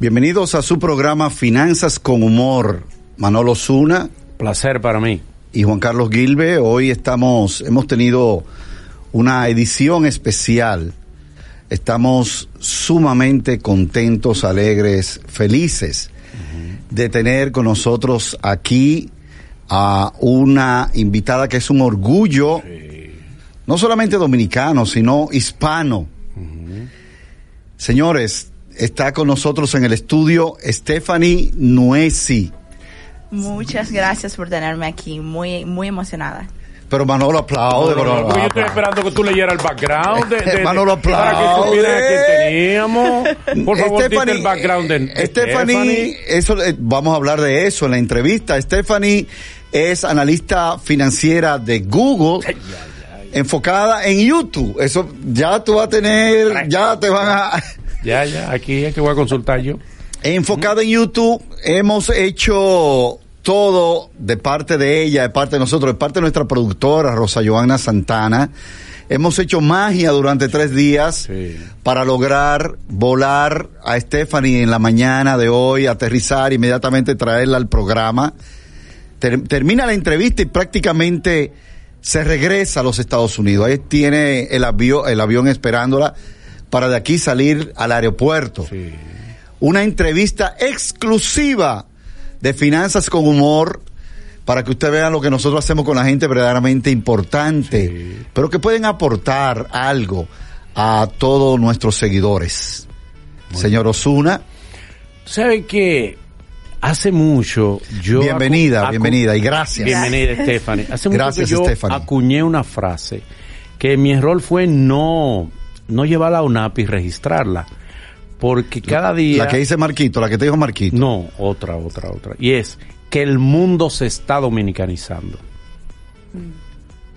Bienvenidos a su programa Finanzas con Humor. Manolo Zuna. Placer para mí. Y Juan Carlos Gilbe. Hoy estamos, hemos tenido una edición especial. Estamos sumamente contentos, alegres, felices de tener con nosotros aquí a una invitada que es un orgullo, no solamente dominicano, sino hispano. Señores, está con nosotros en el estudio Stephanie Nuesi. Muchas gracias por tenerme aquí, muy, muy emocionada. Pero Manolo aplaude. No, no, Manolo, porque yo estoy esperando que tú leyeras el background de, de- de- Manolo para que aplaude. supieras quién teníamos. Por favor, Stephanie, el background de, de eh, Stephanie, eso, eh, vamos a hablar de eso en la entrevista. Stephanie es analista financiera de Google, enfocada en YouTube. Eso ya tú vas a tener, ya te van a... Ya, ya, aquí es que voy a consultar yo. Enfocada en YouTube, hemos hecho todo de parte de ella, de parte de nosotros, de parte de nuestra productora, Rosa Joana Santana. Hemos hecho magia durante tres días Sí. para lograr volar a Stephanie en la mañana de hoy, aterrizar, inmediatamente traerla al programa. Ter- termina la entrevista y prácticamente se regresa a los Estados Unidos. Ahí tiene el avión, el avión esperándola para de aquí salir al aeropuerto Sí. una entrevista exclusiva de Finanzas con Humor para que usted vea lo que nosotros hacemos con la gente verdaderamente importante, Sí. pero que pueden aportar algo a todos nuestros seguidores. Señor Osuna, ¿Sabe que Hace mucho yo... bienvenida, bienvenida y gracias. Bienvenida, Stephanie. Hace mucho Gracias, que yo Stephanie. acuñé una frase que mi error fue no, no llevarla a UNAP y registrarla. Porque cada día... La que dice Marquito, la que te dijo Marquito. No, otra, otra, otra. Y es que el mundo se está dominicanizando.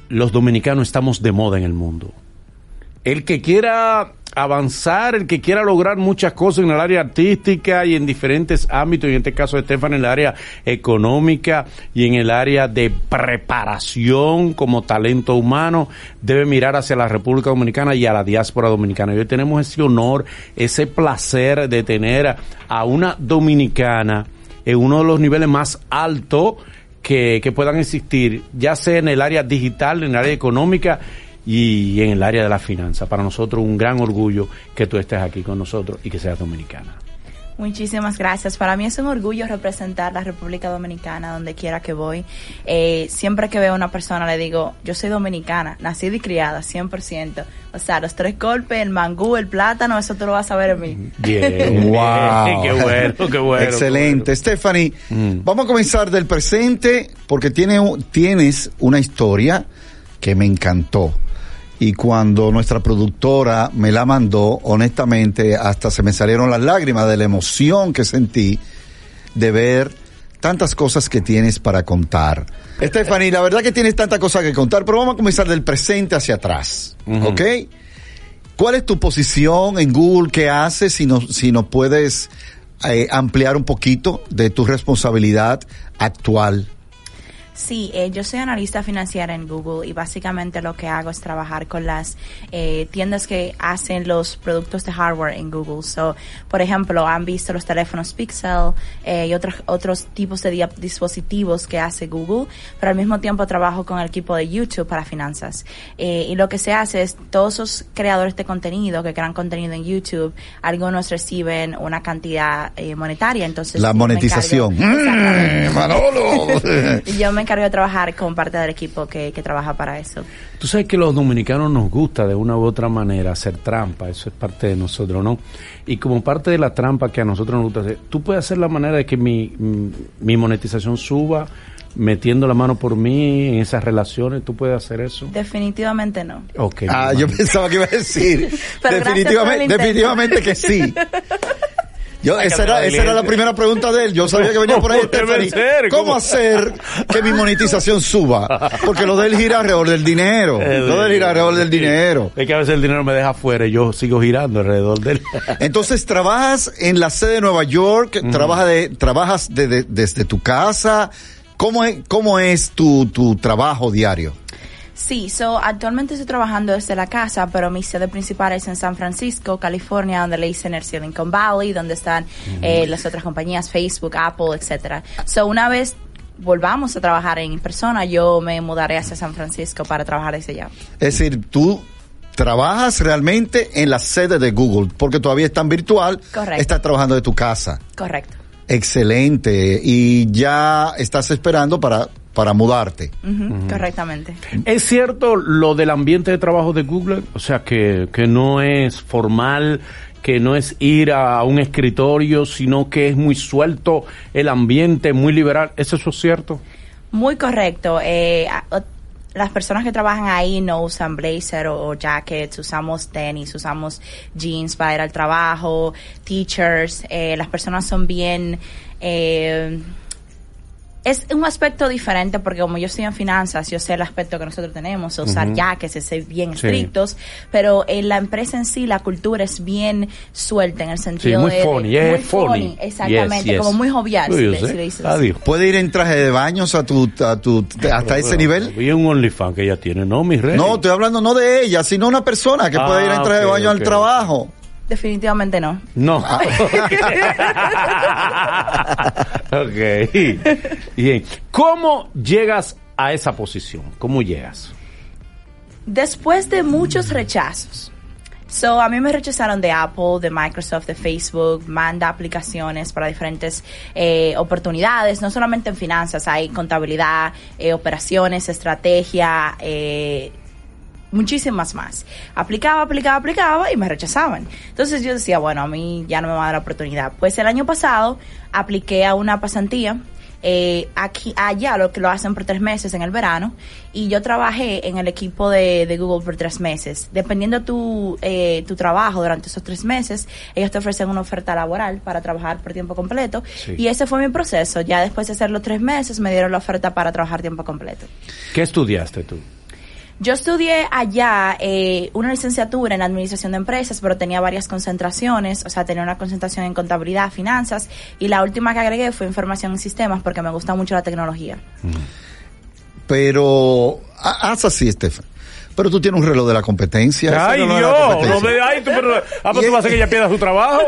Los dominicanos estamos de moda en el mundo. El que quiera avanzar, el que quiera lograr muchas cosas en el área artística y en diferentes ámbitos, y en este caso Estefan en el área económica y en el área de preparación como talento humano, debe mirar hacia la República Dominicana y a la diáspora dominicana. Y hoy tenemos ese honor, ese placer de tener a una dominicana en uno de los niveles más altos que, que puedan existir, ya sea en el área digital, en el área económica y en el área de la finanza. Para nosotros un gran orgullo que tú estés aquí con nosotros y que seas dominicana. Muchísimas gracias. Para mí es un orgullo representar la República Dominicana donde quiera que voy. Eh, siempre que veo a una persona le digo, yo soy dominicana, nacida y criada, 100%. O sea, los tres golpes, el mangú, el plátano, eso tú lo vas a ver en mí. Bien, Wow. qué bueno, qué bueno. Excelente. qué Stephanie, Mm. vamos a comenzar del presente porque tiene, tienes una historia que me encantó. Y cuando nuestra productora me la mandó, honestamente, hasta se me salieron las lágrimas de la emoción que sentí de ver tantas cosas que tienes para contar. Stephanie, la verdad que tienes tantas cosas que contar, pero vamos a comenzar del presente hacia atrás. ¿Ok? ¿Cuál es tu posición en Google? ¿Qué haces? Si nos, si nos puedes eh, ampliar un poquito de tu responsabilidad actual. Sí, eh, yo soy analista financiera en Google y básicamente lo que hago es trabajar con las eh, tiendas que hacen los productos de hardware en Google. So, por ejemplo, han visto los teléfonos Pixel eh, y otros otros tipos de dispositivos que hace Google, pero al mismo tiempo trabajo con el equipo de YouTube para finanzas. Eh, y lo que se hace es todos esos creadores de contenido que crean contenido en YouTube, algunos reciben una cantidad eh, monetaria, entonces La monetización. yo me encargo de trabajar con parte del equipo que, que trabaja para eso. Tú sabes que los dominicanos nos gusta de una u otra manera hacer trampa, eso es parte de nosotros, ¿no? Y como parte de la trampa que a nosotros nos gusta hacer, tú puedes hacer la manera de que mi, mm, mi monetización suba metiendo la mano por mí en esas relaciones, tú puedes hacer eso. Definitivamente no. Ok. Ah, yo pensaba que iba a decir. Definitivamente, definitivamente que sí. Yo, esa, era, esa era la primera pregunta de él. Yo sabía que venía por ahí Stephanie. ¿Cómo hacer que mi monetización suba? Porque lo de él gira alrededor del dinero. Lo de él gira alrededor del dinero. Es que a veces el dinero me deja fuera y yo sigo girando alrededor de él. Entonces trabajas en la sede de Nueva York, trabajas de, trabajas de- de- desde tu casa. ¿Cómo es, cómo es tu, tu trabajo diario? Sí, so, actualmente estoy trabajando desde la casa, pero mi sede principal es en San Francisco, California, donde le dicen el Silicon Valley, donde están eh, las otras compañías, Facebook, Apple, etcétera. So, una vez volvamos a trabajar en persona, yo me mudaré hacia San Francisco para trabajar desde allá. Es decir, tú trabajas realmente en la sede de Google, porque todavía es tan virtual. Correcto. Estás trabajando de tu casa. Correcto. Excelente. Y ya estás esperando para, para mudarte. Correctamente. ¿Es cierto lo del ambiente de trabajo de Google? O sea, que, que no es formal, que no es ir a un escritorio, sino que es muy suelto el ambiente, muy liberal. ¿Es eso cierto? Muy correcto. Eh, las personas que trabajan ahí no usan blazer o, o jackets, usamos tenis, usamos jeans para ir al trabajo, teachers. Eh, las personas son bien... eh, es un aspecto diferente porque como yo estoy en finanzas, yo sé el aspecto que nosotros tenemos, usar jackets, es ser bien Sí. estrictos, pero en la empresa en sí la cultura es bien suelta en el sentido muy de... funny, es muy funny. exactamente, Yes, yes. como muy jovial, si le, si le dices así. Adiós. ¿Puede ir en traje de baños a tu, a tu, hasta ese nivel? Y un OnlyFans que ella tiene, ¿no, mi rey? No, estoy hablando no de ella, sino una persona que Ah, puede ir en traje de baño al trabajo. Definitivamente no. No. ok. Bien. ¿Cómo llegas a esa posición? ¿Cómo llegas? Después de muchos rechazos. So, a mí me rechazaron de Apple, de Microsoft, de Facebook, manda aplicaciones para diferentes eh, oportunidades, no solamente en finanzas, hay contabilidad, eh, operaciones, estrategia, eh, muchísimas más. Aplicaba, aplicaba, aplicaba y me rechazaban. Entonces yo decía, bueno, a mí ya no me va a dar la oportunidad. Pues el año pasado apliqué a una pasantía. eh, aquí, allá lo que lo hacen por tres meses en el verano y yo trabajé en el equipo de, de Google por tres meses. Dependiendo tu, eh, tu trabajo durante esos tres meses, ellos te ofrecen una oferta laboral para trabajar por tiempo completo Sí. y ese fue mi proceso. Ya después de hacer los tres meses me dieron la oferta para trabajar tiempo completo. ¿Qué estudiaste tú? Yo estudié allá eh, una licenciatura en administración de empresas, pero tenía varias concentraciones, o sea, tenía una concentración en contabilidad, finanzas, y la última que agregué fue información en sistemas porque me gusta mucho la tecnología. Pero, ha- haz así, Estefan. Pero tú tienes un reloj de la competencia. Ay, reloj de Dios. No competencia. me, ay, tú, pero, ah, pues tú vas a hacer que ella pierda su trabajo.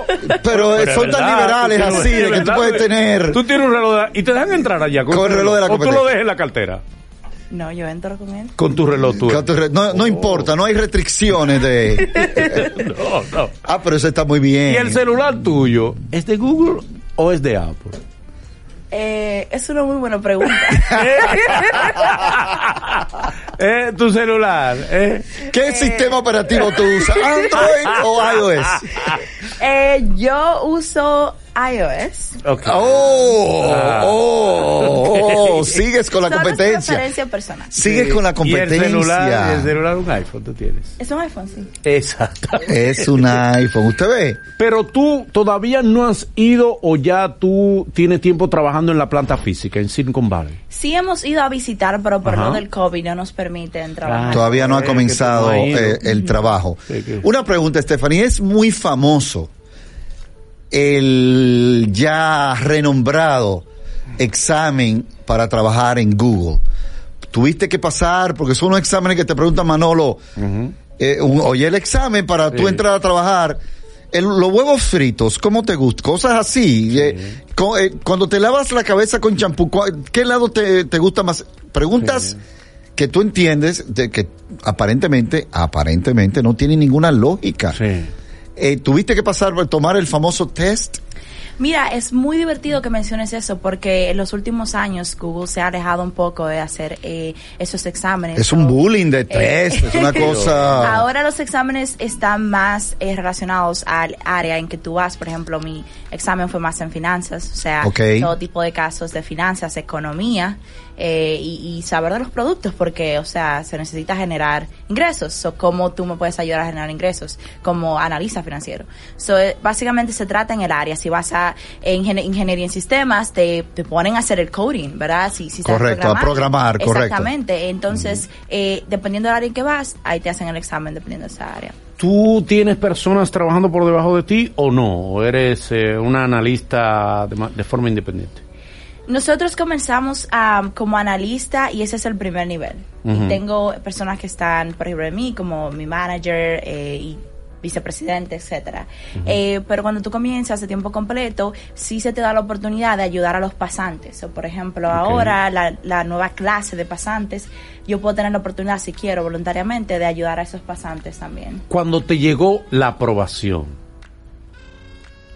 Pero, eh, es son tan verdad, liberales tú tienes- así, de que tú ¿verdad? puedes tener... Tú tienes un reloj de- y te dejan entrar allá con, Con el reloj de la O tú competencia. lo dejas en la cartera. No, yo entro con él. Con tu reloj tú. Con tu re- No, no importa, no hay restricciones de... No, no. Ah, pero eso está muy bien. ¿Y el celular tuyo es de Google o es de Apple? Eh, es una muy buena pregunta. eh, tu celular, eh. ¿Qué sistema operativo tú usas? ¿Android o iOS? eh, yo uso iOS. Oh, Ah. oh, oh, sigues con la Solo competencia. preferencia personal. Sigues con la Y el competencia. celular, el celular un iPhone tú tienes. Es un iPhone, sí. Exacto. Es un iPhone, usted ve. Pero tú todavía no has ido o ya tú tienes tiempo trabajando en la planta física en Silicon Valley. Sí hemos ido a visitar, pero por Ajá. lo del COVID no nos permiten trabajar. Ah, Todavía no ha que comenzado eh, el trabajo. Sí, que- Una pregunta, Stephanie. Es muy famoso el ya renombrado examen para trabajar en Google. Tuviste que pasar, porque son unos exámenes que te pregunta Manolo, eh, un- oye el examen para tú Sí. entrar a trabajar. El- los huevos fritos, ¿cómo te gustan? Cosas así. eh, eh, cuando te lavas la cabeza con champú, ¿cuál- ¿qué lado te, te gusta más? Preguntas Sí. que tú entiendes de que aparentemente, aparentemente no tiene ninguna lógica. Sí. Eh, ¿Tuviste que pasar por tomar el famoso test? Mira, es muy divertido que menciones eso porque en los últimos años Google se ha alejado un poco de hacer eh, esos exámenes. Es un bullying de tres, es una cosa... Ahora los exámenes están más eh, relacionados al área en que tú vas. Por ejemplo, mi examen fue más en finanzas, o sea, todo tipo de casos de finanzas, economía eh, y, y saber de los productos, porque, o sea, se necesita generar ingresos. So, ¿Cómo tú me puedes ayudar a generar ingresos como analista financiero? So, eh, básicamente se trata en el área. Si vas a ingen- ingeniería en sistemas, te, te ponen a hacer el coding, ¿verdad? Si, si sabes Correcto, a programar, correcto. Exactamente. Entonces, eh, dependiendo del área en que vas, ahí te hacen el examen dependiendo de esa área. ¿Tú tienes personas trabajando por debajo de ti o no? ¿O eres eh, una analista de, ma- de forma independiente? Nosotros comenzamos am, como analista y ese es el primer nivel. Y tengo personas que están por ejemplo de mí, como mi manager eh, y vicepresidente, etcétera. Eh, pero cuando tú comienzas de tiempo completo, sí se te da la oportunidad de ayudar a los pasantes. O, por ejemplo, ahora la, la nueva clase de pasantes, yo puedo tener la oportunidad, si quiero, voluntariamente, de ayudar a esos pasantes también. Cuando te llegó la aprobación,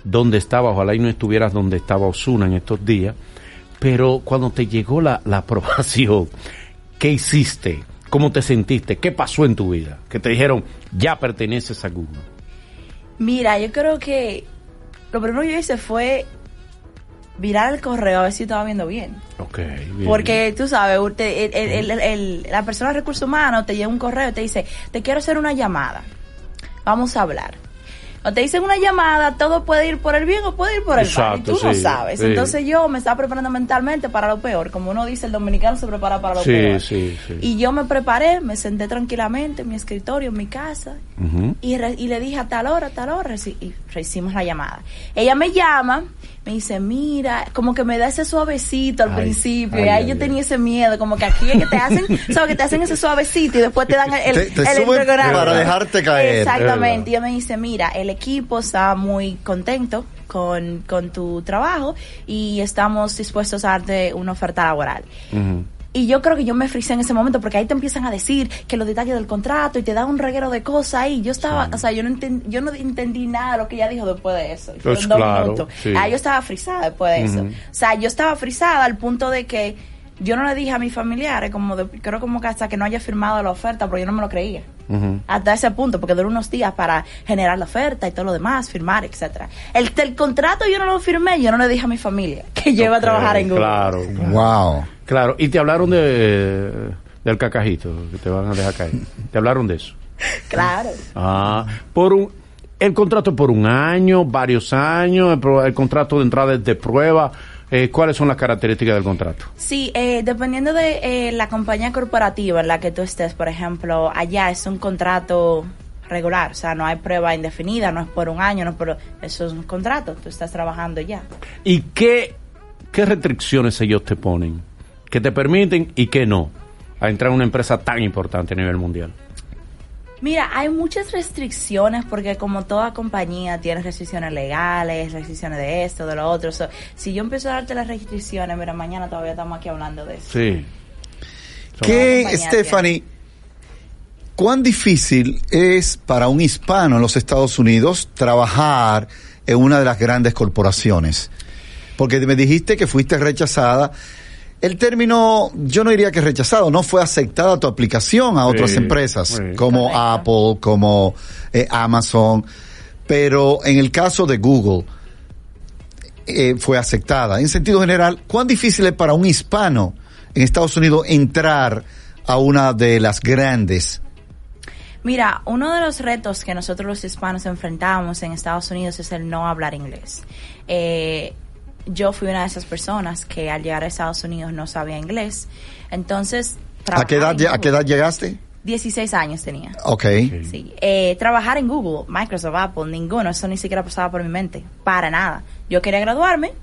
¿dónde estaba? Ojalá y no estuvieras donde estaba Osuna en estos días, pero cuando te llegó la, la aprobación, ¿qué hiciste? ¿Cómo te sentiste? ¿Qué pasó en tu vida? Que te dijeron, ya perteneces a Google. Mira, yo creo que lo primero que yo hice fue mirar el correo a ver si estaba viendo bien. Ok, bien. Porque tú sabes, el- el- el- la persona de recursos humanos te lleva un correo y te dice, te quiero hacer una llamada, vamos a hablar. O te dicen una llamada, todo puede ir por el bien o puede ir por el mal. Y tú no sabes. sí. Entonces yo me estaba preparando mentalmente para lo peor. Como uno dice, el dominicano se prepara para lo Sí, peor. sí, sí. Y yo me preparé, me senté tranquilamente en mi escritorio, en mi casa, y, re- y le dije a tal hora, a tal hora, reci- y hicimos la llamada. Ella me llama, me dice, mira, como que me da ese suavecito al Ay, principio, ay, y ahí ay, yo ay. tenía ese miedo, como que aquí es que te hacen, sabes que te hacen ese suavecito y después te dan el, Te- te el suben programa. para dejarte caer. Exactamente, y ella me dice, mira, el equipo está muy contento con, con tu trabajo y estamos dispuestos a darte una oferta laboral. Y yo creo que yo me frisé en ese momento porque ahí te empiezan a decir que los detalles del contrato y te dan un reguero de cosas ahí. Yo estaba, o sea, yo no, enten- yo no entendí nada de lo que ella dijo después de eso. Pues dos claro, minutos. sí. Ah, yo estaba frisada después de eso. O sea, yo estaba frisada al punto de que yo no le dije a mis familiares, como de- creo como que hasta que no haya firmado la oferta, porque yo no me lo creía. Hasta ese punto, porque duró unos días para generar la oferta y todo lo demás, firmar, etcétera. El, el contrato yo no lo firmé, yo no le dije a mi familia que yo iba a trabajar en Google. Claro, claro. Wow. Claro, y te hablaron de del cacajito que te van a dejar caer. Te hablaron de eso. Claro. Ah, por un el contrato por un año, varios años, el, contrato de entrada de prueba. Eh, ¿Cuáles son las características del contrato? Sí, eh, dependiendo de eh, la compañía corporativa en la que tú estés, por ejemplo, allá es un contrato regular, o sea, no hay prueba indefinida, no es por un año, no es por, eso es un contrato, tú estás trabajando ya. ¿Y qué, qué restricciones ellos te ponen? Que te permiten y que no a entrar a una empresa tan importante a nivel mundial. Mira, hay muchas restricciones porque como toda compañía tiene restricciones legales, restricciones de esto, de lo otro. So, si yo empiezo a darte las restricciones, mira, mañana todavía estamos aquí hablando de eso. Sí. ¿Qué, Stephanie, cuán difícil es para un hispano en los Estados Unidos trabajar en una de las grandes corporaciones? Porque me dijiste que fuiste rechazada. El término, yo no diría que rechazado, no fue aceptada tu aplicación a otras Sí, empresas, sí. como Correcto. Apple, como eh, Amazon, pero en el caso de Google, eh, fue aceptada. En sentido general, ¿cuán difícil es para un hispano en Estados Unidos entrar a una de las grandes? Mira, uno de los retos que nosotros los hispanos enfrentamos en Estados Unidos es el no hablar inglés. Eh, yo fui una de esas personas que al llegar a Estados Unidos no sabía inglés. Entonces, ¿A qué, edad, ¿A qué edad llegaste? 16 años tenía. Ok. Sí. Eh, trabajar en Google, Microsoft, Apple, ninguno, eso ni siquiera pasaba por mi mente, para nada. Yo quería graduarme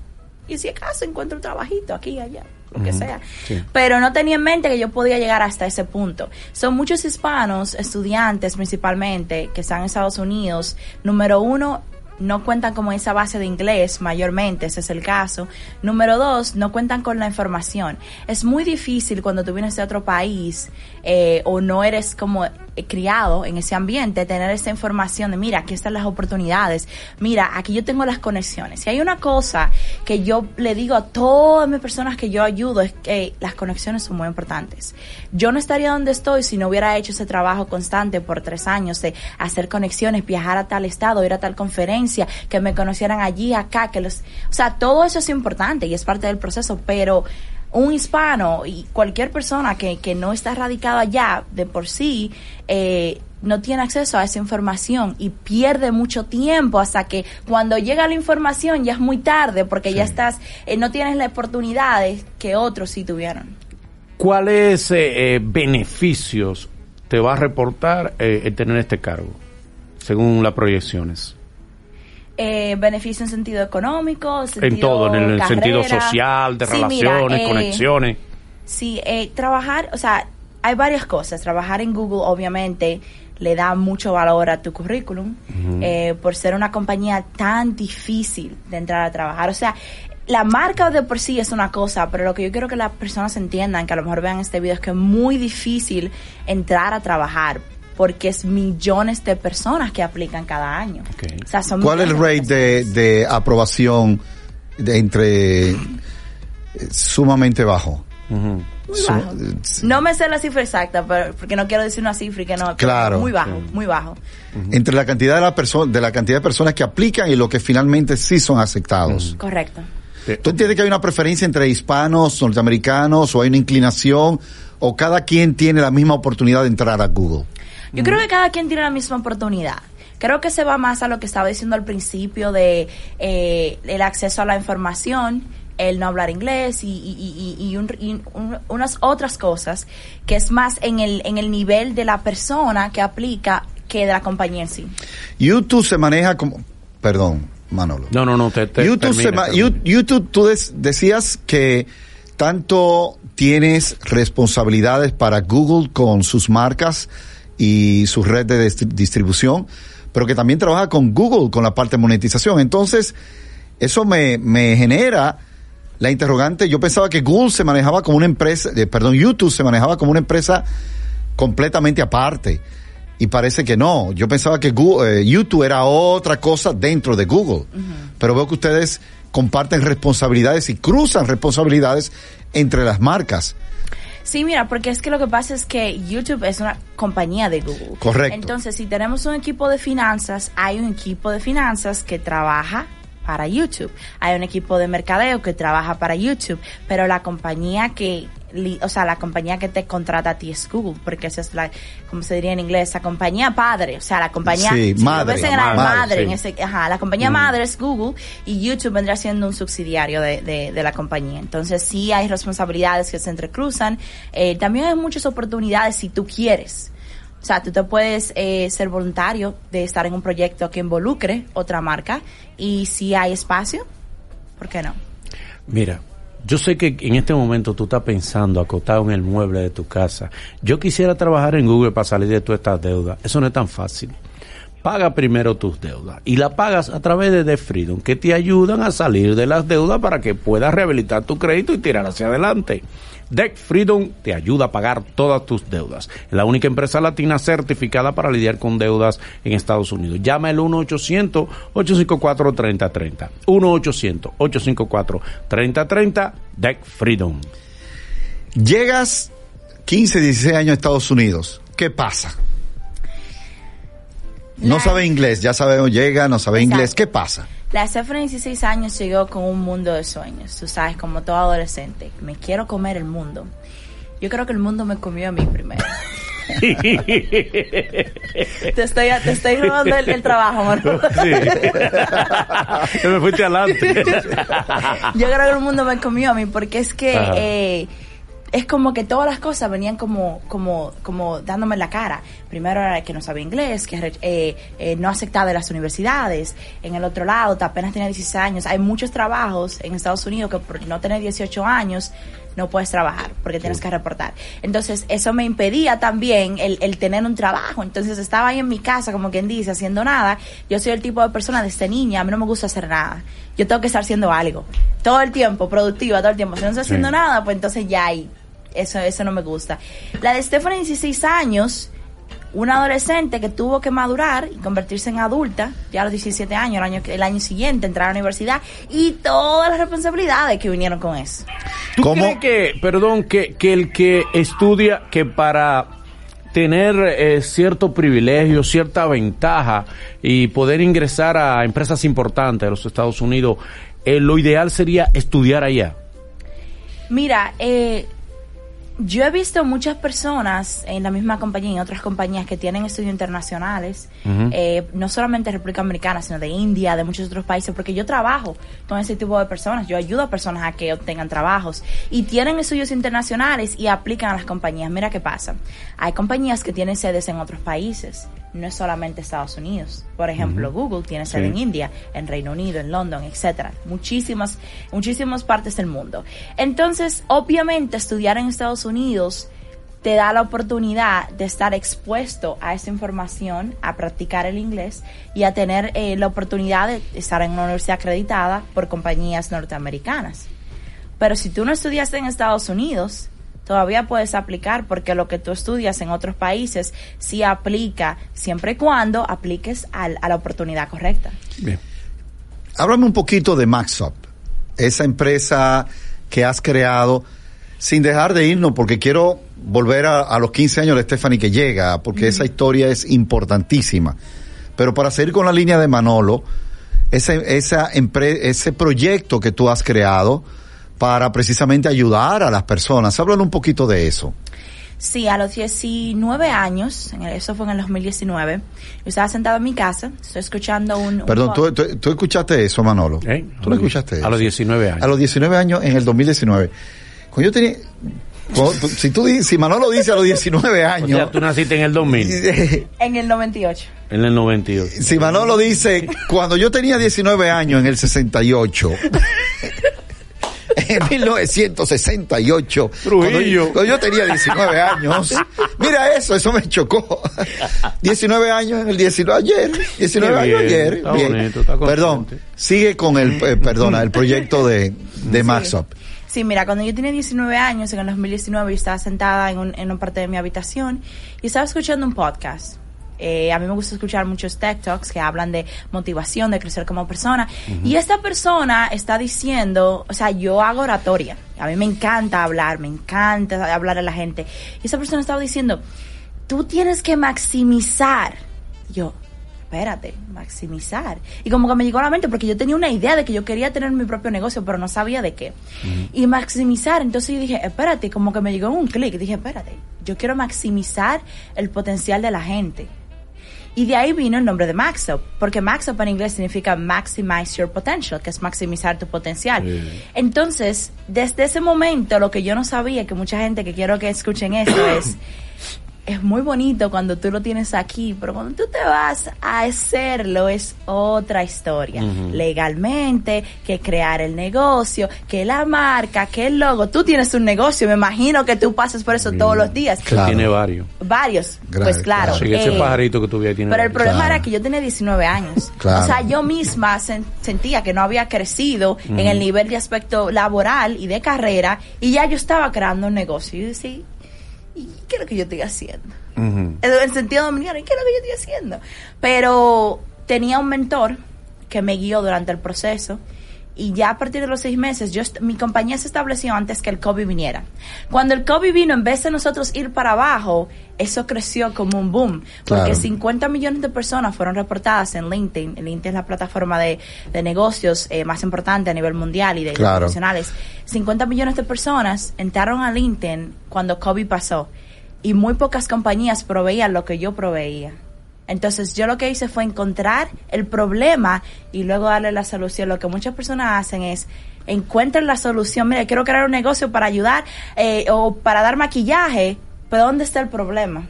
y si acaso encuentro un trabajito aquí, allá, lo que sea. sí. Pero no tenía en mente que yo podía llegar hasta ese punto. Son muchos hispanos, estudiantes principalmente, que están en Estados Unidos, número uno, no cuentan con esa base de inglés mayormente, ese es el caso. Número dos, no cuentan con la información. Es muy difícil cuando tú vienes de otro país eh, o no eres como eh, criado en ese ambiente, tener esa información de, mira, aquí están las oportunidades, mira, aquí yo tengo las conexiones. Y hay una cosa que yo le digo a todas mis personas que yo ayudo, es que las conexiones son muy importantes. Yo no estaría donde estoy si no hubiera hecho ese trabajo constante por tres años de hacer conexiones, viajar a tal estado, ir a tal conferencia, que me conocieran allí, acá, que los... O sea, todo eso es importante y es parte del proceso, pero un hispano y cualquier persona que, que no está radicado allá de por sí, eh, no tiene acceso a esa información y pierde mucho tiempo hasta que cuando llega la información ya es muy tarde porque ya estás, eh, no tienes las oportunidades que otros sí tuvieron. ¿Cuáles eh, eh, beneficios te va a reportar el tener este cargo, según las proyecciones? Eh, beneficio en sentido económico, sentido en todo, en el sentido social, de Sí, relaciones, eh, conexiones. Sí, eh, trabajar, o sea, hay varias cosas. Trabajar en Google, obviamente, le da mucho valor a tu currículum eh, por ser una compañía tan difícil de entrar a trabajar. O sea, la marca de por sí es una cosa, pero lo que yo quiero que las personas entiendan, que a lo mejor vean este video, es que es muy difícil entrar a trabajar porque es millones de personas que aplican cada año. Ok. O sea, son ¿Cuál es el rate de, de aprobación de entre eh, sumamente bajo? Muy bajo. eh, No me sé la cifra exacta, pero, porque no quiero decir una cifra y que no. pero Claro. Muy bajo, muy bajo. Entre la cantidad de la persona, de la cantidad de personas que aplican y lo que finalmente sí son aceptados. Correcto. ¿Tú entiendes que hay una preferencia entre hispanos, norteamericanos, o hay una inclinación, o cada quien tiene la misma oportunidad de entrar a Google? Yo creo que cada quien tiene la misma oportunidad. Creo que se va más a lo que estaba diciendo al principio de eh, el acceso a la información, el no hablar inglés y, y- y- y un- y un- unas otras cosas que es más en el, en el nivel de la persona que aplica que de la compañía en sí. YouTube se maneja como, perdón, Manolo. No, no, no, te, te YouTube, se. You- YouTube, tú des- decías que tanto tienes responsabilidades para Google con sus marcas y su red de distri- distribución, pero que también trabaja con Google con la parte de monetización. Entonces, eso me, me genera la interrogante. Yo pensaba que Google se manejaba como una empresa, eh, perdón, YouTube se manejaba como una empresa completamente aparte. Y parece que no. Yo pensaba que Google, eh, YouTube era otra cosa dentro de Google. Pero veo que ustedes comparten responsabilidades y cruzan responsabilidades entre las marcas. Sí, mira, porque es que lo que pasa es que YouTube es una compañía de Google. Correcto. Entonces, si tenemos un equipo de finanzas, hay un equipo de finanzas que trabaja para YouTube. Hay un equipo de mercadeo que trabaja para YouTube, pero la compañía que o sea, la compañía que te contrata a ti es Google, porque esa es la, como se diría en inglés, la compañía padre, o sea, la compañía, Sí, si lo madre, ves en la madre, en ese, ajá, la compañía madre es Google y YouTube vendrá siendo un subsidiario de, de, de la compañía. Entonces sí hay responsabilidades que se entrecruzan. Eh, también hay muchas oportunidades si tú quieres. O sea, tú te puedes eh, ser voluntario de estar en un proyecto que involucre otra marca y si hay espacio, ¿por qué no? Mira, yo sé que en este momento tú estás pensando acotado en el mueble de tu casa. Yo quisiera trabajar en Google para salir de todas estas deudas. Eso no es tan fácil. Paga primero tus deudas y la pagas a través de The Freedom, que te ayudan a salir de las deudas para que puedas rehabilitar tu crédito y tirar hacia adelante. Deck Freedom te ayuda a pagar todas tus deudas. Es la única empresa latina certificada para lidiar con deudas en Estados Unidos. Llama el 1-800-854-3030. 1-800-854-3030. Deck Freedom. Llegas 15, 16 años a Estados Unidos. ¿Qué pasa? No sabe inglés, ya sabemos, llega, no sabe Exacto. inglés. ¿Qué pasa? La de 16 años llegó con un mundo de sueños, tú sabes, como todo adolescente. Me quiero comer el mundo. Yo creo que el mundo me comió a mí primero. te, estoy, te estoy robando el, el trabajo, Manolo. Sí. Me fuiste adelante. Yo creo que el mundo me comió a mí porque es que eh, es como que todas las cosas venían como, como, como dándome la cara. Primero era que no sabía inglés, que eh, eh, no aceptaba de las universidades. En el otro lado, apenas tenía 16 años. Hay muchos trabajos en Estados Unidos que por no tener 18 años no puedes trabajar porque tienes que reportar. Entonces, eso me impedía también el, el, tener un trabajo. Entonces, estaba ahí en mi casa, como quien dice, haciendo nada. Yo soy el tipo de persona de este niña, a mí no me gusta hacer nada. Yo tengo que estar haciendo algo. Todo el tiempo, productiva, todo el tiempo. Si no estoy haciendo nada, pues entonces ya hay. Eso, eso no me gusta. La de Stephanie, 16 años, una adolescente que tuvo que madurar y convertirse en adulta, ya a los 17 años, el año, el año siguiente, entrar a la universidad y todas las responsabilidades que vinieron con eso. ¿Tú crees que, perdón, que, que el que estudia, que para tener eh, cierto privilegio, cierta ventaja y poder ingresar a empresas importantes de los Estados Unidos, eh, lo ideal sería estudiar allá? Mira, eh, yo he visto muchas personas en la misma compañía y en otras compañías que tienen estudios internacionales, eh, no solamente de República Americana, sino de India, de muchos otros países, porque yo trabajo con ese tipo de personas, yo ayudo a personas a que obtengan trabajos y tienen estudios internacionales y aplican a las compañías. Mira qué pasa, hay compañías que tienen sedes en otros países, no es solamente Estados Unidos. Por ejemplo, Google tiene sede en India, en Reino Unido, en London, etcétera, muchísimas, muchísimas partes del mundo. Entonces, obviamente, estudiar en Estados Unidos te da la oportunidad de estar expuesto a esa información, a practicar el inglés y a tener eh, la oportunidad de estar en una universidad acreditada por compañías norteamericanas. Pero si tú no estudiaste en Estados Unidos, todavía puedes aplicar porque lo que tú estudias en otros países sí aplica siempre y cuando apliques al, a la oportunidad correcta. Bien. Háblame un poquito de Maxup, esa empresa que has creado sin dejar de irnos, porque quiero volver a, a los 15 años de Stephanie que llega, porque mm. esa historia es importantísima. Pero para seguir con la línea de Manolo, ese, esa ese proyecto que tú has creado para precisamente ayudar a las personas. Háblame un poquito de eso. Sí, a los 19 años, eso fue en el 2019, yo estaba sentado en mi casa, estoy escuchando un... Perdón, ¿tú, tú, escuchaste eso, Manolo? ¿Eh? ¿Tú lo escuchaste? A los 19 años. A los 19 años en el 2019. Cuando yo tenía... si, tú, si Manolo dice a los 19 años... O sea, tú naciste en el 2000. en el 98. En el 98. Si Manolo dice, cuando yo tenía 19 años en el 68... en 1968, cuando yo, cuando yo, tenía 19 años. Mira eso, eso me chocó. 19 años en el 19 ayer, 19 años ayer. Está bien. Bonito, está Perdón, sigue con el, eh, perdona, el proyecto de, de MaxUp. Sí, mira, cuando yo tenía 19 años, en el 2019, yo estaba sentada en, un, en una parte de mi habitación y estaba escuchando un podcast eh, a mí me gusta escuchar muchos TED Talks que hablan de motivación, de crecer como persona. Y esta persona está diciendo, o sea, yo hago oratoria. A mí me encanta hablar, me encanta hablar a la gente. Y esa persona estaba diciendo, tú tienes que maximizar. Yo, espérate, maximizar. Y como que me llegó a la mente porque yo tenía una idea de que yo quería tener mi propio negocio, pero no sabía de qué. Y maximizar, entonces yo dije, espérate, como que me llegó un clic. Dije, espérate, yo quiero maximizar el potencial de la gente. Y de ahí vino el nombre de MaxUp, porque MaxUp en inglés significa Maximize Your Potential, que es maximizar tu potencial. Entonces, desde ese momento, lo que yo no sabía, que mucha gente que quiero que escuchen esto es es muy bonito cuando tú lo tienes aquí, pero cuando tú te vas a hacerlo es otra historia. Legalmente, que crear el negocio, que la marca, que el logo. Tú tienes un negocio, me imagino que tú pasas por eso todos los días. Claro. Tiene varios. Varios, pues claro. ese eh, pajarito que tú tiene Pero el problema era que yo tenía 19 años. O sea, yo misma sentía que no había crecido en el nivel de aspecto laboral y de carrera y ya yo estaba creando un negocio. Y yo decía, ¿y qué es lo que yo estoy haciendo? En el sentido dominicano, ¿y qué es lo que yo estoy haciendo? Pero tenía un mentor que me guió durante el proceso y ya a partir de los seis meses, yo mi compañía se estableció antes que el COVID viniera. Cuando el COVID vino, en vez de nosotros ir para abajo, eso creció como un boom, porque 50 millones de personas fueron reportadas en LinkedIn. LinkedIn es la plataforma de, negocios eh, más importante a nivel mundial y de profesionales. 50 millones de personas entraron a LinkedIn cuando COVID pasó y muy pocas compañías proveían lo que yo proveía Entonces yo lo que hice fue encontrar el problema y luego darle la solución. Lo que muchas personas hacen es encuentren la solución. Mira, quiero crear un negocio para ayudar eh, o para dar maquillaje, pero ¿dónde está el problema?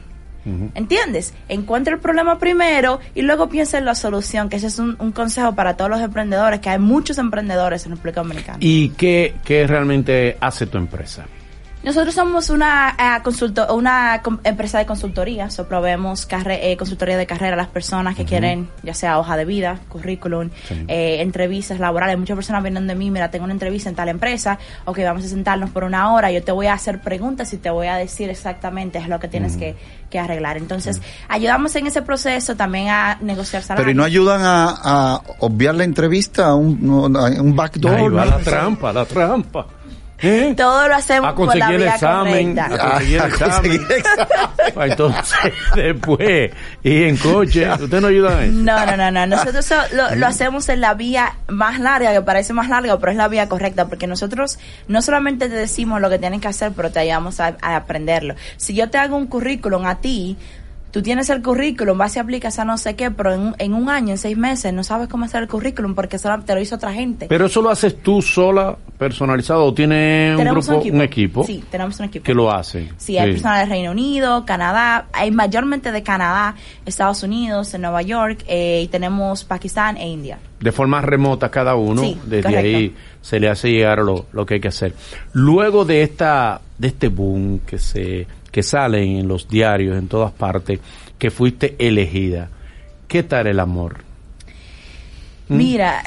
¿Entiendes? Encuentra el problema primero y luego piensa en la solución, que ese es un, un, consejo para todos los emprendedores, que hay muchos emprendedores en República Dominicana. ¿Y qué, qué realmente hace tu empresa? Nosotros somos una uh, consulto, una empresa de consultoría, so proveemos eh, consultoría de carrera a las personas que uh -huh. quieren, ya sea hoja de vida, currículum, sí. eh, entrevistas laborales. Muchas personas vienen de mí, mira, tengo una entrevista en tal empresa, ok, vamos a sentarnos por una hora, yo te voy a hacer preguntas y te voy a decir exactamente lo que tienes uh -huh. que, que, arreglar. Entonces, ayudamos en ese proceso también a negociar salarios. Pero ¿y no ayudan a, a obviar la entrevista, a un, a un backdoor? Ahí va la trampa, la trampa. ¿Eh? Todo lo hacemos a conseguir por la vía examen, correcta. a conseguir A examen. conseguir examen. Entonces, después, y en coche, ¿usted no ayuda a eso? No, no, no, no. Nosotros so- lo, lo hacemos en la vía más larga, que parece más larga, pero es la vía correcta, porque nosotros no solamente te decimos lo que tienes que hacer, pero te ayudamos a, a aprenderlo. Si yo te hago un currículum a ti, tú tienes el currículum, vas y aplicas a no sé qué, pero en, en un año, en seis meses, no sabes cómo hacer el currículum porque solo te lo hizo otra gente. Pero eso lo haces tú sola, personalizado, o tiene un grupo, un equipo, Sí, tenemos un equipo. que lo hace. Sí, hay personas del Reino Unido, Canadá, hay mayormente de Canadá, Estados Unidos, de Nueva York, eh, y tenemos Pakistán e India. de forma remota cada uno, Sí, desde correcto. ahí se le hace llegar lo, lo que hay que hacer. Luego de esta, de este boom que se, que sale en los diarios en todas partes, que fuiste elegida, ¿qué tal el amor? ¿Mm? Mira,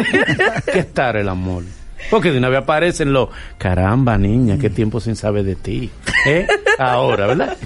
¿Qué tal el amor? Porque de una vez aparecen los, caramba niña, qué tiempo sin saber de ti. ¿Eh? Ahora, ¿verdad?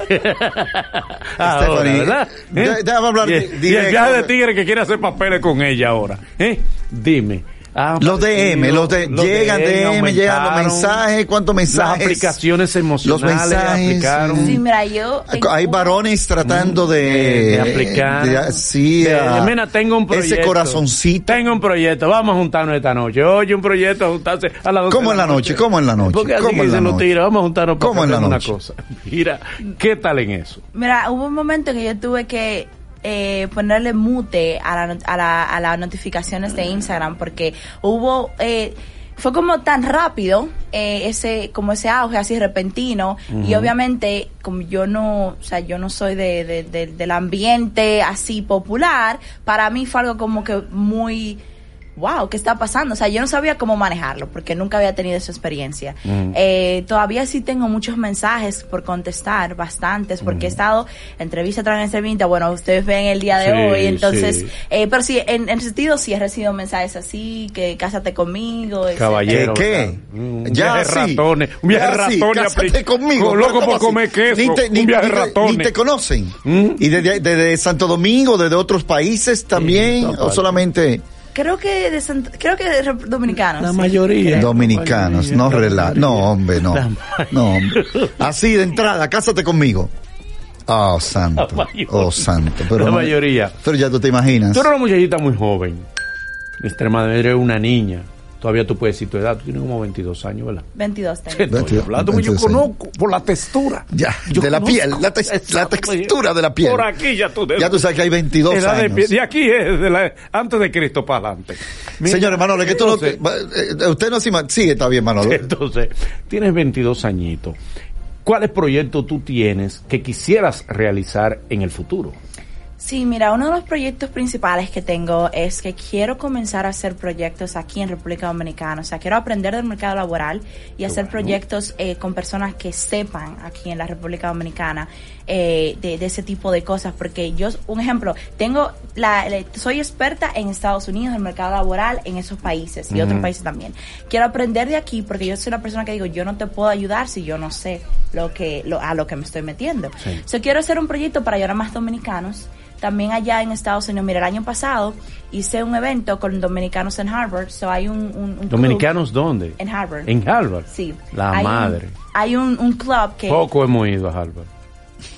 ahora, ¿verdad? de- déjame hablar y, di- el- y el viaje de tigre que quiere hacer papeles con ella ahora. ¿Eh? Dime. Ah, Los DM, los de, los llegan DM, llegan los mensajes, ¿cuántos mensajes? Las aplicaciones emocionales Los mensajes, aplicaron. sí, mira, yo... tengo Hay varones tratando de, de, de aplicar. de- sí, De- a- mira, tengo un proyecto. Ese corazoncito. Tengo un proyecto. Vamos a juntarnos esta noche. Oye, un proyecto a juntarse a las doce ¿Cómo de en la noche? ¿Cómo en la noche? Porque así ¿Cómo que en la dicen los noche? tigres, vamos a juntarnos para ¿Cómo en la hacer una noche? cosa. Mira, ¿qué tal en eso? Mira, hubo un momento que yo tuve que eh, ponerle mute a, la, a, la- a las notificaciones de Instagram porque hubo... Eh, fue como tan rápido eh, ese como ese auge así repentino y obviamente como yo no o sea yo no soy de, de- de- del ambiente así popular para mí fue algo como que muy wow, ¿qué está pasando? O sea, yo no sabía cómo manejarlo porque nunca había tenido esa experiencia. Eh, todavía sí tengo muchos mensajes por contestar, bastantes, porque he estado entrevista tras entrevista, bueno, ustedes ven el día de Sí, hoy, entonces, sí. eh, pero sí, en, en sentido sí he recibido mensajes así, que cásate conmigo. Caballero. ¿Qué? Un Ya viaje sí. ratones. Un viaje Ya sí, ratones. cásate conmigo. Con loco ¿Cómo por así? comer queso. Ni te, ni, un viaje ni- ratones. ni te conocen. ¿Mm? ¿Y desde, Santo Domingo, desde otros países también? ¿O solamente Creo que de Sant- creo que de dominicanos. La sí. mayoría. dominicanos? No La rela mayoría. No, hombre, no. No, hombre. Así de entrada, cásate conmigo. Oh, santo. Oh, santo. Pero La no- mayoría. Pero ya tú te imaginas. Tú eres una muchachita muy joven. Extremadamente eres una niña. Todavía tú puedes decir tu edad. Tú tienes como 22 años, ¿verdad? 22 tengo. Estoy 22, hablando, porque yo 22 años. conozco por la textura. Ya, Yo de la conozco. piel, la, textura de la piel. Por aquí ya tú. Ya tú sabes que hay 22 Edad de, años. de aquí es de la- antes de Cristo para adelante. Mira, Señores, Manolo, es que tú no, eh, usted no se Sí, está bien, Manolo. Entonces, tienes 22 añitos. ¿Cuáles proyectos tú tienes que quisieras realizar en el futuro? Sí, mira, uno de los proyectos principales que tengo es que quiero comenzar a hacer proyectos aquí en República Dominicana. O sea, quiero aprender del mercado laboral y hacer bueno. proyectos eh, con personas que sepan aquí en la República Dominicana eh, de, de ese tipo de cosas. Porque yo, un ejemplo, tengo la, la- soy experta en Estados Unidos, en el mercado laboral, en esos países y otros países también. Quiero aprender de aquí porque yo soy una persona que digo, yo no te puedo ayudar si yo no sé lo que, lo, a lo que me estoy metiendo. Sí. So, quiero hacer un proyecto para ayudar a más dominicanos. También allá en Estados Unidos, mira, el año pasado hice un evento con dominicanos en Harvard. So hay un, un, un club ¿Dominicanos dónde? en Harvard. En Harvard. Sí. La Hay un- madre. hay un, un club que... Poco hemos ido a Harvard.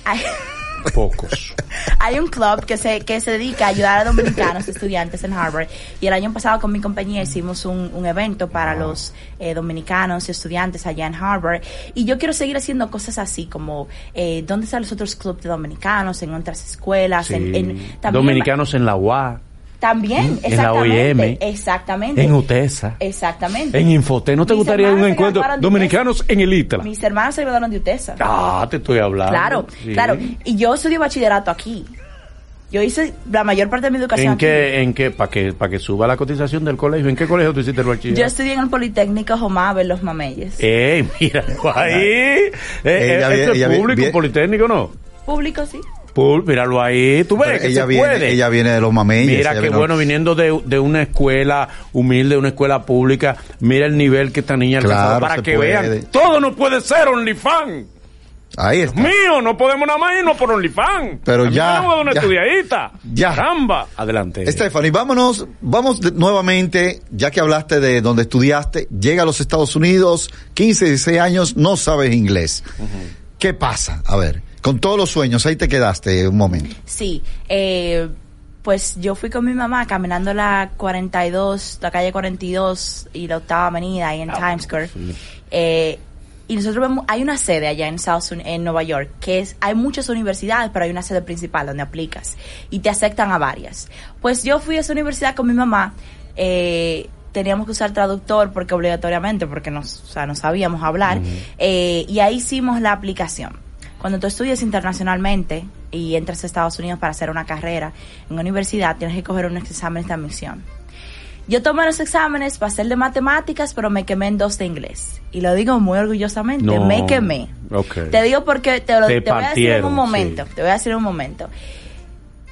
hay- Pocos. Hay un club que se, que se dedica a ayudar a dominicanos estudiantes en Harvard. Y el año pasado con mi compañía hicimos un, un evento para los eh, dominicanos y estudiantes allá en Harvard. Y yo quiero seguir haciendo cosas así, como eh, dónde están los otros clubes de dominicanos, en otras escuelas, Sí. en, en- también- Dominicanos en la UA, También, en la. OIM, exactamente. en UTESA, Exactamente. en Infoté. ¿No te Mis gustaría un encuentro? Dominicanos en el ITLA. Mis hermanos se graduaron de UTESA. Ah, te estoy hablando. Claro, Sí. claro. Y yo estudié bachillerato aquí. Yo hice la mayor parte de mi educación ¿En aquí. qué, en qué, para que, para que suba la cotización del colegio? ¿En qué colegio tú hiciste el Yo bachillerato? estudié en el Politécnico Jomave, en Los Mameyes. ¡Ey, mira ahí! Eh, eh, Ella ¿Esto viene- es público, politécnico, no? Público, sí. Míralo ahí, tú ves Pero que ella, se viene, puede. ella viene de los mameyes. Mira qué viene- bueno, viniendo de, de una escuela humilde, una escuela pública, mira el nivel que esta niña Claro, alcanzado para que puede. vean. Todo no puede ser OnlyFans. Ahí está. Mío, no podemos nada más irnos por OnlyFans. Pero A ya, de una ya. estudiadita. Ya. Caramba. Adelante. Stephanie, vámonos, vamos de- nuevamente, ya que hablaste de donde estudiaste, llega a los Estados Unidos, 15, 16 años, no sabes inglés. ¿Qué pasa? A ver, con todos los sueños, ahí te quedaste un momento. Sí. Eh, pues yo fui con mi mamá caminando la 42, la calle 42 y la octava avenida ahí en Times Square. Eh, y nosotros vemos, hay una sede allá en, South, en Nueva York, que es, hay muchas universidades, pero hay una sede principal donde aplicas y te aceptan a varias. Pues yo fui a esa universidad con mi mamá, eh, teníamos que usar traductor porque obligatoriamente, porque nos, o sea, no sabíamos hablar, eh, y ahí hicimos la aplicación. Cuando tú estudias internacionalmente y entras a Estados Unidos para hacer una carrera en universidad, tienes que coger unos exámenes de admisión. Yo tomé los exámenes para hacer de matemáticas, pero me quemé en dos de inglés. Y lo digo muy orgullosamente, No. me quemé. Ok. Te digo porque te, lo, Te te voy a decir en un momento. sí. Te voy a decir en un momento.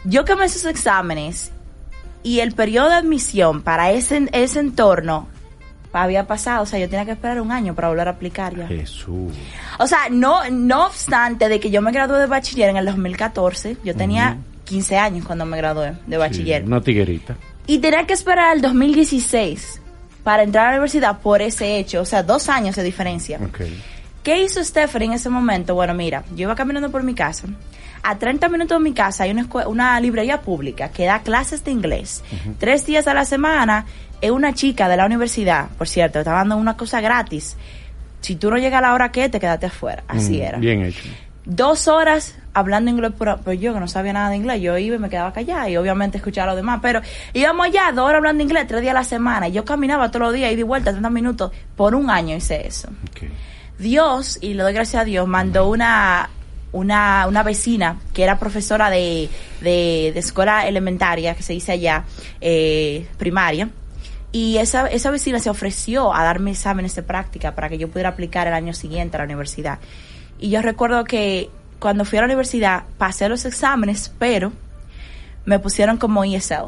Yo quemé esos exámenes y el periodo de admisión para ese, ese entorno había pasado. O sea, yo tenía que esperar un año para volver a aplicar ya. Jesús. O sea, no, no obstante de que yo me gradué de bachiller en el 2014, yo tenía 15 años cuando me gradué de bachiller. Sí, una tiguerita. Y tenía que esperar el 2016 para entrar a la universidad por ese hecho. O sea, dos años de diferencia. ¿Qué hizo Stephanie en ese momento? Bueno, mira, yo iba caminando por mi casa. A 30 minutos de mi casa hay una, una librería pública que da clases de inglés. Tres días a la semana. Es una chica de la universidad, por cierto, está dando una cosa gratis. Si tú no llegas a la hora que, te quedaste afuera. Así Mm, era. Bien hecho. Dos horas hablando inglés, pero, pero yo que no sabía nada de inglés, yo iba y me quedaba callada y obviamente escuchaba a los demás. Pero íbamos allá, dos horas hablando inglés, tres días a la semana. Y yo caminaba todos los días y di vuelta 30 minutos. Por un año hice eso. Dios, y le doy gracias a Dios, mandó una, una, una vecina que era profesora de, de, de escuela elementaria, que se dice allá, eh, primaria. Y esa, esa vecina se ofreció a darme exámenes de práctica para que yo pudiera aplicar el año siguiente a la universidad. Y yo recuerdo que cuando fui a la universidad pasé los exámenes, pero me pusieron como ESL.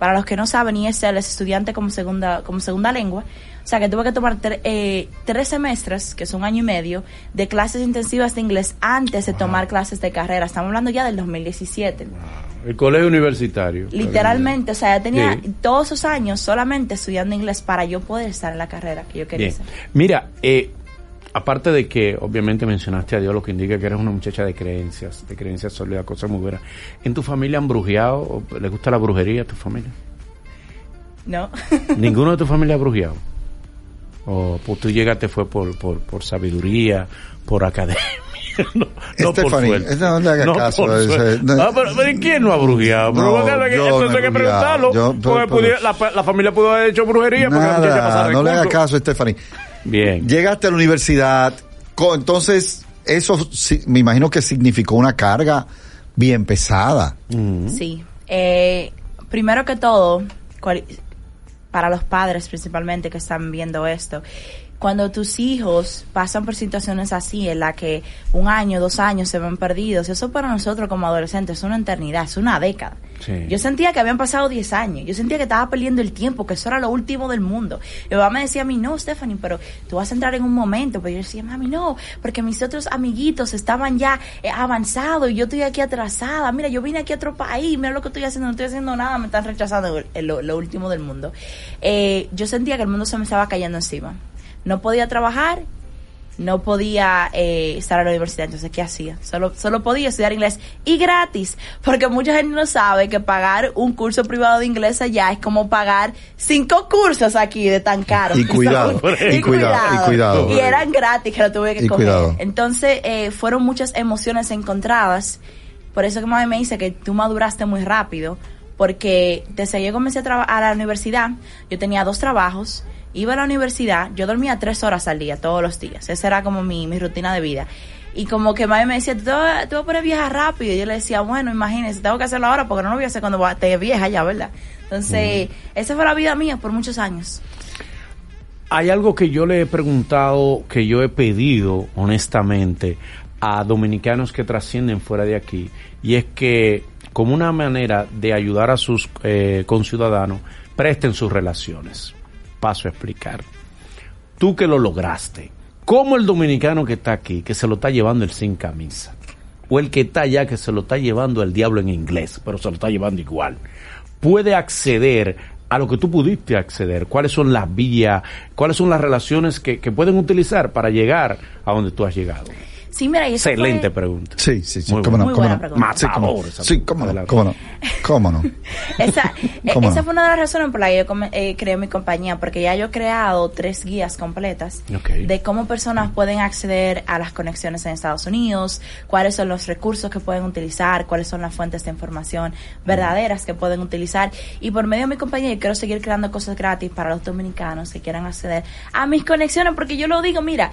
Para los que no saben, ESL es estudiante como segunda, como segunda lengua. O sea que tuve que tomar tre- eh, tres semestres, que es un año y medio, de clases intensivas de inglés antes de tomar clases de carrera. Estamos hablando ya del 2017. El colegio universitario. Literalmente, o sea, ya tenía Sí. todos esos años solamente estudiando inglés para yo poder estar en la carrera que yo quería Bien. hacer. Mira, eh, aparte de que obviamente mencionaste a Dios, lo que indica que eres una muchacha de creencias, de creencias sólidas, cosas muy buenas. ¿En tu familia han brujeado? ¿O ¿Le gusta la brujería a tu familia? ¿No? ¿Ninguno de tu familia ha brujeado? ¿O pues, tú llegaste fue por, por, por sabiduría, por academia? no, no por suerte. no le haga caso, por suerte. no- Ah, pero, pero ¿y ¿quién no ha brujeado? Pero No, esto no he hay que brujeado. preguntarlo. Yo- porque pero- pudiera- la, la familia pudo haber hecho brujería porque la no le haga caso, Stephanie. Bien. Llegaste a la universidad, entonces eso sí- me imagino que significó una carga bien pesada. Sí. Eh, primero que todo, para los padres principalmente que están viendo esto, cuando tus hijos pasan por situaciones así, en la que un año, dos años se ven perdidos, eso para nosotros como adolescentes es una eternidad, es una década. Sí. Yo sentía que habían pasado 10 años, yo sentía que estaba perdiendo el tiempo, que eso era lo último del mundo. Mi mamá me decía a mí, no, Stephanie, pero tú vas a entrar en un momento. Pero yo decía, mami, no, porque mis otros amiguitos estaban ya eh, avanzados y yo estoy aquí atrasada. Mira, yo vine aquí a otro país, mira lo que estoy haciendo, no estoy haciendo nada, me están rechazando lo, lo último del mundo. Eh, yo sentía que el mundo se me estaba cayendo encima. No podía trabajar no podía eh, estar en la universidad. Entonces, ¿qué hacía? Solo, solo podía estudiar inglés y gratis, porque mucha gente no sabe que pagar un curso privado de inglés allá es como pagar cinco cursos aquí de tan caro. Y cuidado, y cuidado, y cuidado. Y eran gratis que lo tuve que Y coger. cuidado. Entonces, eh, fueron muchas emociones encontradas. Por eso que mami me dice que tú maduraste muy rápido, porque desde que yo comencé a trabajar a la universidad, yo tenía dos trabajos, iba a la universidad, yo dormía tres horas al día, todos los días. Esa era como mi, mi rutina de vida. Y como que mami me decía, tú tú vas a poner vieja rápido. Y yo le decía, bueno, imagínese, tengo que hacerlo ahora porque no lo voy a hacer cuando esté vieja ya, ¿verdad? Entonces, esa fue la vida mía por muchos años. Hay algo que yo le he preguntado, que yo he pedido honestamente a dominicanos que trascienden fuera de aquí, y es que como una manera de ayudar a sus eh, conciudadanos, presten sus relaciones. Paso a explicar. Tú que lo lograste, ¿cómo el dominicano que está aquí, que se lo está llevando el sin camisa? O el que está allá, que se lo está llevando el diablo en inglés, pero se lo está llevando igual, puede acceder a lo que tú pudiste acceder? ¿Cuáles son las vías, cuáles son las relaciones que, que pueden utilizar para llegar a donde tú has llegado? Sí, mira, y Excelente fue- pregunta. Sí, sí, sí, Muy cómo no, Muy cómo buena no. pregunta. Sí, cómo no. Esa Sí, cómo no, pregunta. cómo no, cómo no. Esa, ¿Cómo esa no? fue una de las razones por las que yo come- eh, creé mi compañía, porque ya yo he creado tres guías completas de cómo personas pueden acceder a las conexiones en Estados Unidos, cuáles son los recursos que pueden utilizar, cuáles son las fuentes de información verdaderas que pueden utilizar. Y por medio de mi compañía yo quiero seguir creando cosas gratis para los dominicanos que quieran acceder a mis conexiones, porque yo lo digo, mira,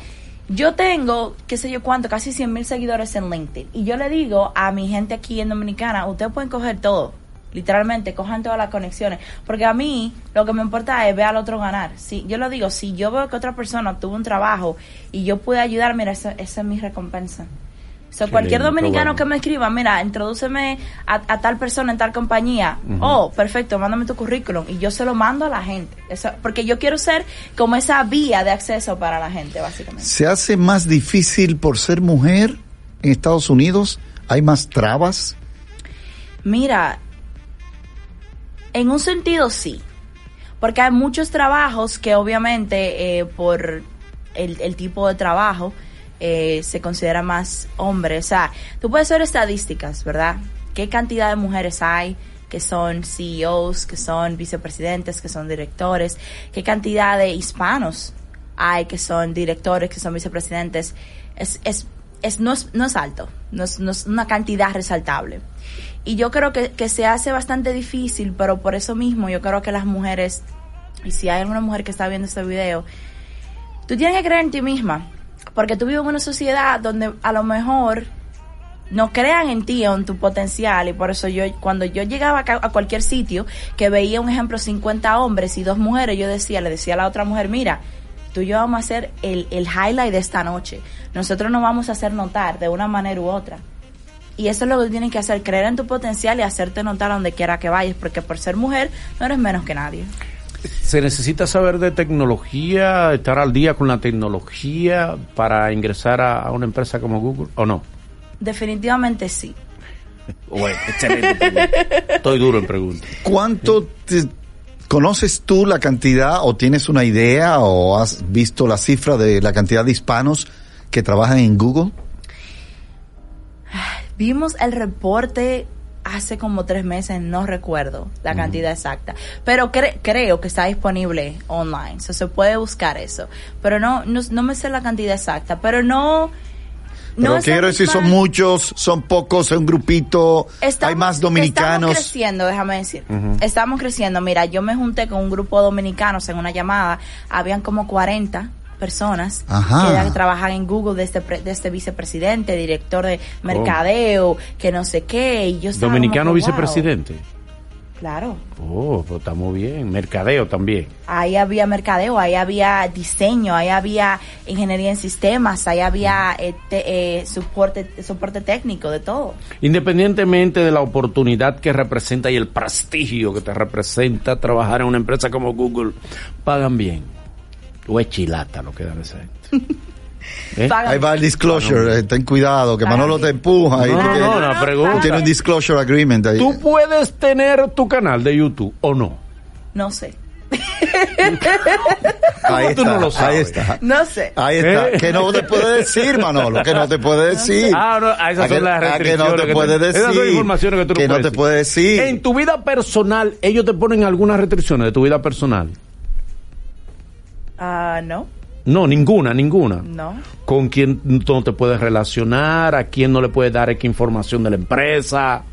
yo tengo, qué sé yo cuánto, casi 100 mil seguidores en LinkedIn. Y yo le digo a mi gente aquí en Dominicana, ustedes pueden coger todo. Literalmente, cojan todas las conexiones. Porque a mí lo que me importa es ver al otro ganar. Si, yo lo digo, si yo veo que otra persona tuvo un trabajo y yo pude ayudar, mira, esa, esa es mi recompensa. So, Qué cualquier lindo, dominicano bueno. que me escriba, mira, introdúceme a, a tal persona en tal compañía. Oh, perfecto, mándame tu currículum. Y yo se lo mando a la gente. Eso, porque yo quiero ser como esa vía de acceso para la gente, básicamente. ¿Se hace más difícil por ser mujer en Estados Unidos? ¿Hay más trabas? Mira, en un sentido sí, porque hay muchos trabajos que obviamente eh, por el, el tipo de trabajo eh, se considera más hombre. O sea, tú puedes ver estadísticas, ¿verdad? ¿Qué cantidad de mujeres hay que son CEOs, que son vicepresidentes, que son directores? ¿Qué cantidad de hispanos hay que son directores, que son vicepresidentes? Es, es, es, no, es, no es alto, no es, no es una cantidad resaltable. Y yo creo que, que se hace bastante difícil, pero por eso mismo yo creo que las mujeres, y si hay alguna mujer que está viendo este video, tú tienes que creer en ti misma, porque tú vives en una sociedad donde a lo mejor no crean en ti o en tu potencial. Y por eso yo cuando yo llegaba a cualquier sitio que veía un ejemplo 50 hombres y dos mujeres yo decía le decía a la otra mujer mira tú y yo vamos a hacer el, el highlight de esta noche. Nosotros nos vamos a hacer notar de una manera u otra. Y eso es lo que tú tienes que hacer creer en tu potencial y hacerte notar donde quiera que vayas porque por ser mujer no eres menos que nadie ¿Se necesita saber de tecnología, estar al día con la tecnología para ingresar a, a una empresa como Google o no? definitivamente sí Bueno, excelente pregunta. Estoy duro en preguntas. ¿Cuánto te- conoces tú la cantidad o tienes una idea o has visto la cifra de la cantidad de hispanos que trabajan en Google? Vimos el reporte hace como tres meses, no recuerdo la cantidad exacta, pero cre- creo que está disponible online, so se puede buscar eso, pero no, no, no me sé la cantidad exacta, pero no... Pero no quiero decir, son muchos, son pocos, es un grupito, hay Estamos- más Estamos dominicanos. creciendo, déjame decir. Estamos creciendo. Mira, yo me junté con un grupo de dominicanos en una llamada. Habían como 40 personas Ajá. que ya trabajan en Google desde, pre- desde vicepresidente, director de mercadeo, que no sé qué. Y yo Dominicano como que, wow. vicepresidente. Claro. Oh, pues estamos bien. Mercadeo también. Ahí había mercadeo, ahí había diseño, ahí había ingeniería en sistemas, ahí había eh, te- eh, soporte, soporte técnico, de todo. Independientemente de la oportunidad que representa y el prestigio que te representa trabajar en una empresa como Google, pagan bien. O es chilata lo que da esa gente. ¿Eh? Ahí va el disclosure, eh, ten cuidado, que Manolo te empuja. No, no, tienes- no, la pregunta. tú tienes un disclosure agreement ahí. Tú puedes tener tu canal de YouTube o no. No sé. Ahí tú está, no lo sabes? ahí está. No sé. Ahí está. ¿Eh? Que no te puede decir, Manolo, que no te puede decir. Ah, no, ah, esas A que- son las a que restricciones. no te que puede decir. Esas son informaciones que tú no que no puedes te decir. puede decir. En tu vida personal, ellos te ponen algunas restricciones de tu vida personal. Ah, no, No, ninguna, ninguna. no. Con quién no te puedes relacionar, a quién no le puedes dar información de la empresa.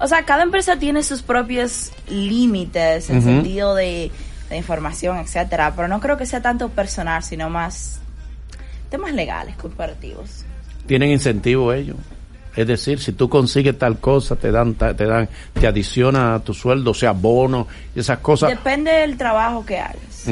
O sea, cada empresa tiene sus propios límites en sentido de, de información, etcétera, pero no creo que sea tanto personal, sino más temas legales, corporativos. Tienen incentivo ellos. Es decir, si tú consigues tal cosa, te dan, te dan, te adiciona a tu sueldo, o sea, bono esas cosas. Depende del trabajo que hagas.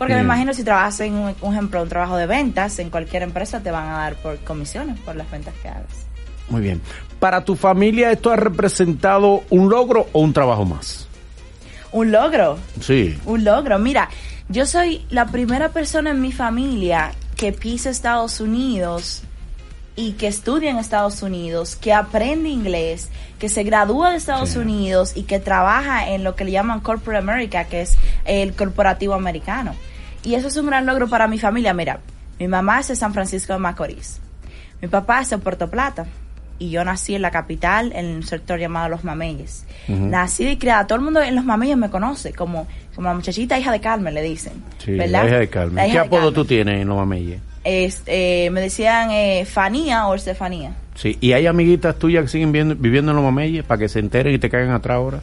Porque me imagino si trabajas en un, un ejemplo, un trabajo de ventas, en cualquier empresa te van a dar por comisiones por las ventas que hagas. Muy bien. Para tu familia, ¿esto ha representado un logro o un trabajo más? Un logro, Sí. un logro. Mira, yo soy la primera persona en mi familia que pisa Estados Unidos y que estudia en Estados Unidos, que aprende inglés, que se gradúa de Estados Sí. Unidos y que trabaja en lo que le llaman Corporate America, que es el corporativo americano. Y eso es un gran logro para mi familia. Mira, mi mamá es de San Francisco de Macorís, mi papá es de Puerto Plata y yo nací en la capital, en un sector llamado Los Mameyes. Nací y criada, todo el mundo en Los Mameyes me conoce como, como la muchachita hija de Carmen, le dicen. Sí, ¿verdad? la hija de Carmen. Hija ¿Qué de apodo Carmen. tú tienes en los mameyes? Este, eh, me decían eh, Fanía o Estefanía. Sí. ¿Y hay amiguitas tuyas que siguen viendo- viviendo en los mameyes para que se enteren y te caigan atrás ahora?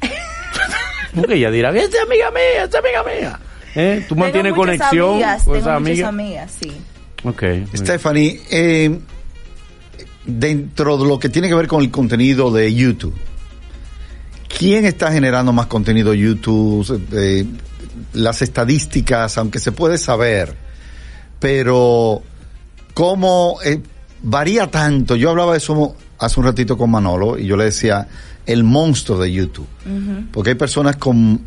Porque ella dirá, esta es amiga mía, esta es amiga mía. ¿Eh? ¿Tú mantienes Tengo conexión amigas, con tengo esa muchas amiga? amigas, sí. Stephanie, eh, dentro de lo que tiene que ver con el contenido de YouTube, ¿quién está generando más contenido YouTube? Eh, las estadísticas, aunque se puede saber, pero cómo eh, varía tanto. Yo hablaba de eso hace un ratito con Manolo y yo le decía el monstruo de YouTube, porque hay personas con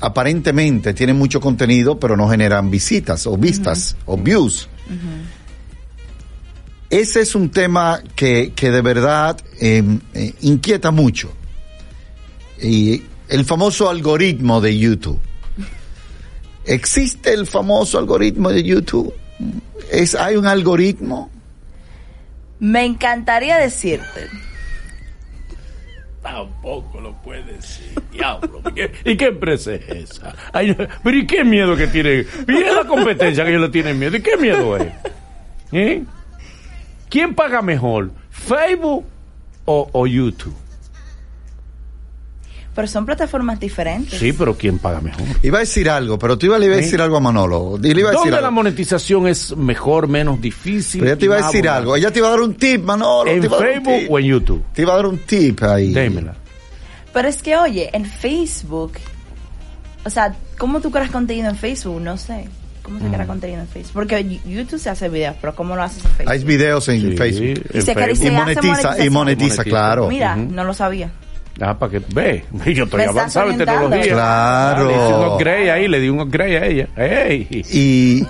aparentemente tienen mucho contenido, pero no generan visitas o vistas o views. Ese es un tema que, que de verdad eh, eh, inquieta mucho. Y el famoso algoritmo de YouTube. ¿Existe el famoso algoritmo de YouTube? ¿Es, ¿Hay un algoritmo? Me encantaría decirte. Tampoco lo puede decir, diablo. ¿Y qué, y qué empresa es esa? Ay, pero ¿y qué miedo que tiene? Mira la competencia que ellos le tienen miedo. ¿Y qué miedo es? ¿Eh? ¿Quién paga mejor? ¿Facebook o, o YouTube? Pero son plataformas diferentes. Sí, pero ¿quién paga mejor? Iba a decir algo, pero tú iba, le iba a ¿Sí? decir algo a Manolo. Le iba a decir ¿Dónde la algo. monetización es mejor, menos difícil? Pero ella te iba a decir algo. Ella te iba a dar un tip, Manolo. te ¿En iba a dar un Facebook tip. o en YouTube? Te iba a dar un tip ahí. Démela. Pero es que, oye, en Facebook, o sea, ¿cómo tú creas contenido en Facebook? No sé. ¿Cómo se Mm. crea contenido en Facebook? Porque YouTube se hace videos, pero ¿cómo lo haces en Facebook? Hay videos en Sí, Facebook. en Y se Facebook. se Y hace monetiza, y monetiza, Monetiza. claro. Mira, no lo sabía. Ah, para que ve. Yo estoy avanzado en tecnología. Claro. Le hice un upgrade ahí, le di un upgrade a ella. ¡Ey! Y,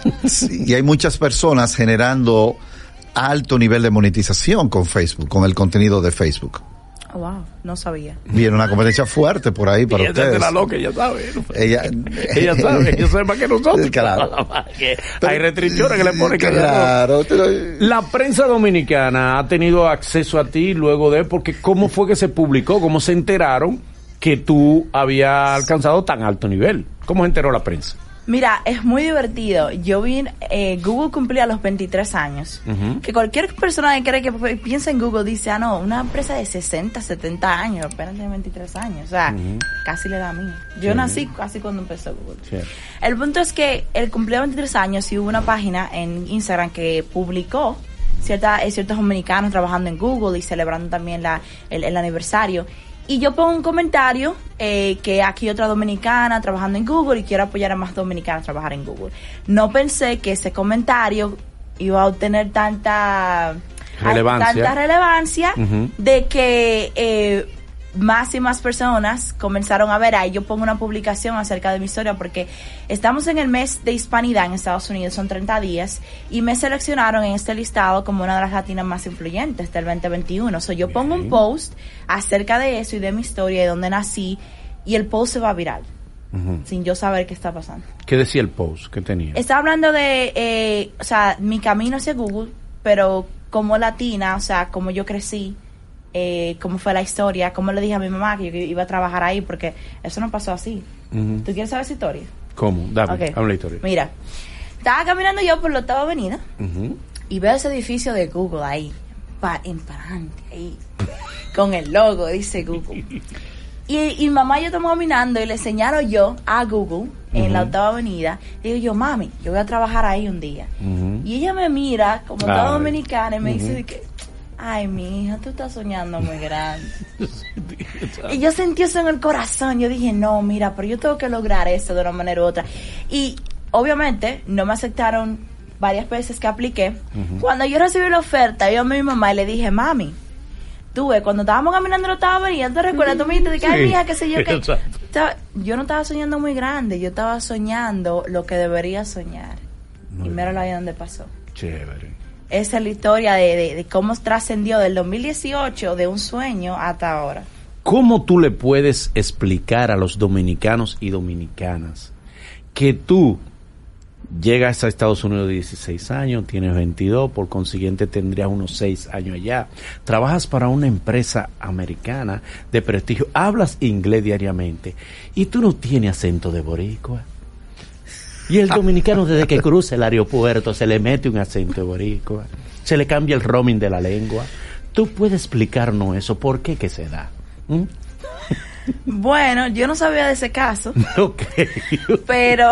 y hay muchas personas generando alto nivel de monetización con Facebook, con el contenido de Facebook. Wow, no sabía. Viene una competencia fuerte por ahí para ella se hace ustedes. la loca, ella sabe. Ella, Ella sabe, ella sabe más que nosotros. Claro. Hay restricciones que le ponen que Claro. La prensa dominicana ha tenido acceso a ti luego de, porque ¿cómo fue que se publicó? ¿Cómo se enteraron que tú habías alcanzado tan alto nivel? ¿Cómo se enteró la prensa? Mira, es muy divertido. Yo vi, eh, Google cumplía los 23 años. Que cualquier persona que cree que piensa en Google dice, ah, no, una empresa de 60, 70 años, apenas tiene 23 años. O sea, casi le da a mí. Yo Sí. nací casi cuando empezó Google. El punto es que él cumplió 23 años y hubo una página en Instagram que publicó cierta, eh, ciertos dominicanos trabajando en Google y celebrando también la, el, el aniversario. Y yo pongo un comentario eh, que aquí otra dominicana trabajando en Google y quiero apoyar a más dominicanas a trabajar en Google. No pensé que ese comentario iba a obtener tanta Relevancia. tanta relevancia de que eh, más y más personas comenzaron a ver, ahí yo pongo una publicación acerca de mi historia porque estamos en el mes de hispanidad en Estados Unidos, son 30 días, y me seleccionaron en este listado como una de las latinas más influyentes del 2021. O yo pongo un post acerca de eso y de mi historia y de dónde nací, y el post se va viral. sin yo saber qué está pasando. ¿Qué decía el post que tenía? Estaba hablando de, eh, o sea, mi camino hacia Google, pero como latina, o sea, como yo crecí, eh, cómo fue la historia, cómo le dije a mi mamá que yo iba a trabajar ahí, porque eso no pasó así. Ujú. ¿Tú quieres saber esa historia? ¿Cómo? Dame, Ok. dame la historia. Mira, estaba caminando yo por la octava avenida y veo ese edificio de Google ahí, pa, en parante, ahí, con el logo, dice Google. Y, y mamá y yo estamos caminando y le enseñaron yo a Google en la octava avenida. Y digo yo, mami, yo voy a trabajar ahí un día. Y ella me mira como toda dominicana y me dice que, ay, mi hija, tú estás soñando muy grande. y yo sentí eso en el corazón. Yo dije, no, mira, pero yo tengo que lograr eso de una manera u otra. Y obviamente no me aceptaron varias veces que apliqué. Cuando yo recibí la oferta, yo a mi mamá y le dije, mami, tú ves, cuando estábamos caminando la octava avenida, ¿te recuerdas? Tú me dijiste que, ay, Sí. mija, qué sé yo. Estaba- yo no estaba soñando muy grande, yo estaba soñando lo que debería soñar. y míralo ahí donde pasó. Chévere. Esa es la historia de, de- cómo trascendió del 2018 de un sueño hasta ahora. ¿Cómo tú le puedes explicar a los dominicanos y dominicanas que tú llegas a Estados Unidos de 16 años, tienes 22, por consiguiente tendrías unos 6 años allá, trabajas para una empresa americana de prestigio, hablas inglés diariamente y tú no tienes acento de boricua? Y el dominicano desde que cruza el aeropuerto se le mete un acento boricua, se le cambia el roaming de la lengua. ¿Tú puedes explicarnos eso? ¿Por qué que se da? ¿Mm? Bueno, yo no sabía de ese caso, Ok. pero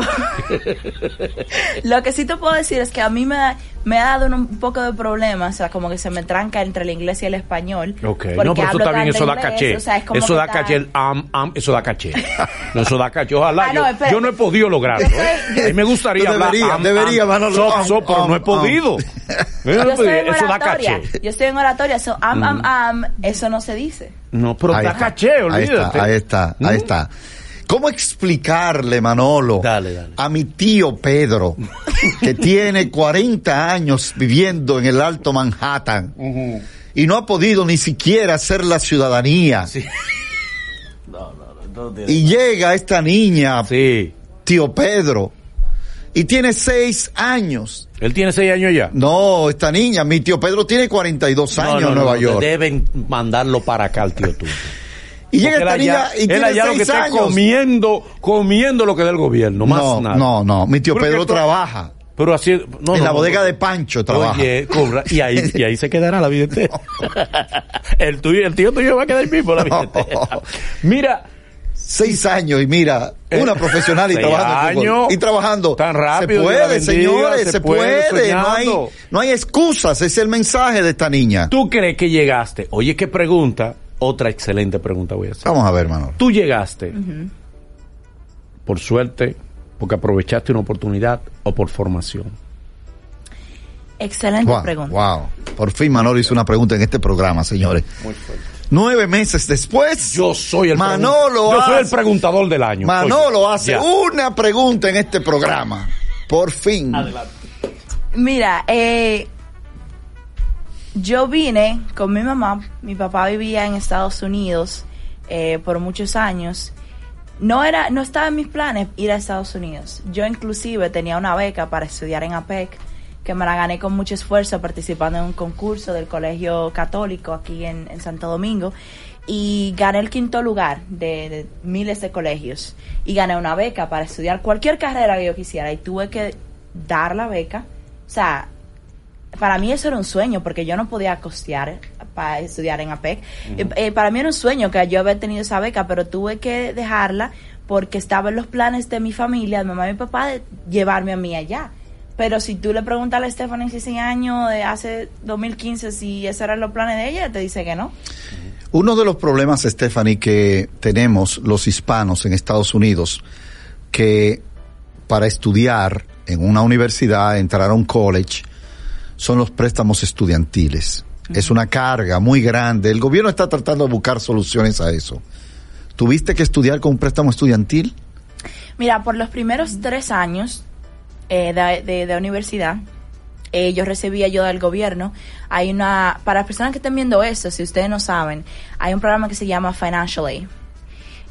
lo que sí te puedo decir es que a mí me, da- me ha dado un, un poco de problemas, o sea, como que se me tranca entre el inglés y el español. Ok, porque no, pero eso hablo está bien, tanto eso da inglés, caché. o sea, es como eso da caché, el am, am, eso da caché. No, eso da caché. Ojalá, Ah, yo, no, yo no he podido lograrlo. ¿eh? A mí me gustaría Tú hablar debería, am, debería, am, Manolo, so, so, pero no he podido. Yo estoy en eso da oratoria, caché. yo estoy en oratoria, eso am, am, am, eso no se dice. No, pero Ahí da está, caché, ahí olvídate. está, ahí está, ahí ¿Mm? está. ¿Cómo explicarle, Manolo, Dale, dale. a mi tío Pedro, que tiene 40 años viviendo en el Alto Manhattan y no ha podido ni siquiera hacer la ciudadanía? Y llega esta niña, Sí. tío Pedro, y tiene seis años. Él tiene seis años ya. No, esta niña, mi tío Pedro tiene 42 años No, no, en Nueva no, York. Deben mandarlo para acá al tío tuyo. Y llega esta él niña allá- y él tiene allá lo que seis está años. comiendo, comiendo lo que da el gobierno, más no, nada. no, no, mi tío Pedro trabaja. Pero así, no, en no, la bodega no. de Pancho trabaja. Oye, cobra- y ahí, y ahí se quedará la vida entera. el tuyo, el tío tuyo va a quedar ahí mismo la vida entera. Mira, Seis años y mira, una profesional y trabajando en años. y trabajando. Tan rápido, Se puede, bendiga, señores, se se, puede, puede. No hay, no hay excusas, ese es el mensaje de esta niña. ¿tú crees que llegaste? Oye, qué pregunta. Otra excelente pregunta voy a hacer. Vamos a ver, Manolo. Tú llegaste, por suerte, porque aprovechaste una oportunidad o por formación. Excelente Wow, pregunta. wow. Por fin Manolo hizo una pregunta en este programa, señores. Muy fuerte. Nueve meses después, Yo soy el pregun- Manolo Yo soy el preguntador del año. Manolo Oye, hace ya. una pregunta en este programa. Por fin. Mira, eh, yo vine con mi mamá, mi papá vivía en Estados Unidos eh, por muchos años. No era, no estaba en mis planes ir a Estados Unidos. Yo inclusive tenía una beca para estudiar en APEC, que me la gané con mucho esfuerzo participando en un concurso del Colegio Católico aquí en, en Santo Domingo. Y gané el quinto lugar de, de miles de colegios. Y gané una beca para estudiar cualquier carrera que yo quisiera. Y tuve que dar la beca. O sea, para mí eso era un sueño porque yo no podía costear para estudiar en APEC. Eh, eh, para mí era un sueño que yo haber tenido esa beca, pero tuve que dejarla porque estaba en los planes de mi familia, de mamá y mi papá, de llevarme a mí allá. Pero si tú le preguntas a Stephanie si 100 años de hace 2015 si esos eran los planes de ella, te dice que no. Uno de los problemas, Stephanie, que tenemos los hispanos en Estados Unidos, que para estudiar en una universidad, entrar a un college, son los préstamos estudiantiles. Es una carga muy grande. El gobierno está tratando de buscar soluciones a eso. ¿Tuviste que estudiar con un préstamo estudiantil? Mira, por los primeros tres años eh, de, de- universidad, eh, yo recibí ayuda del gobierno. Hay una, para las personas que estén viendo esto, si ustedes no saben, hay un programa que se llama Financial Aid.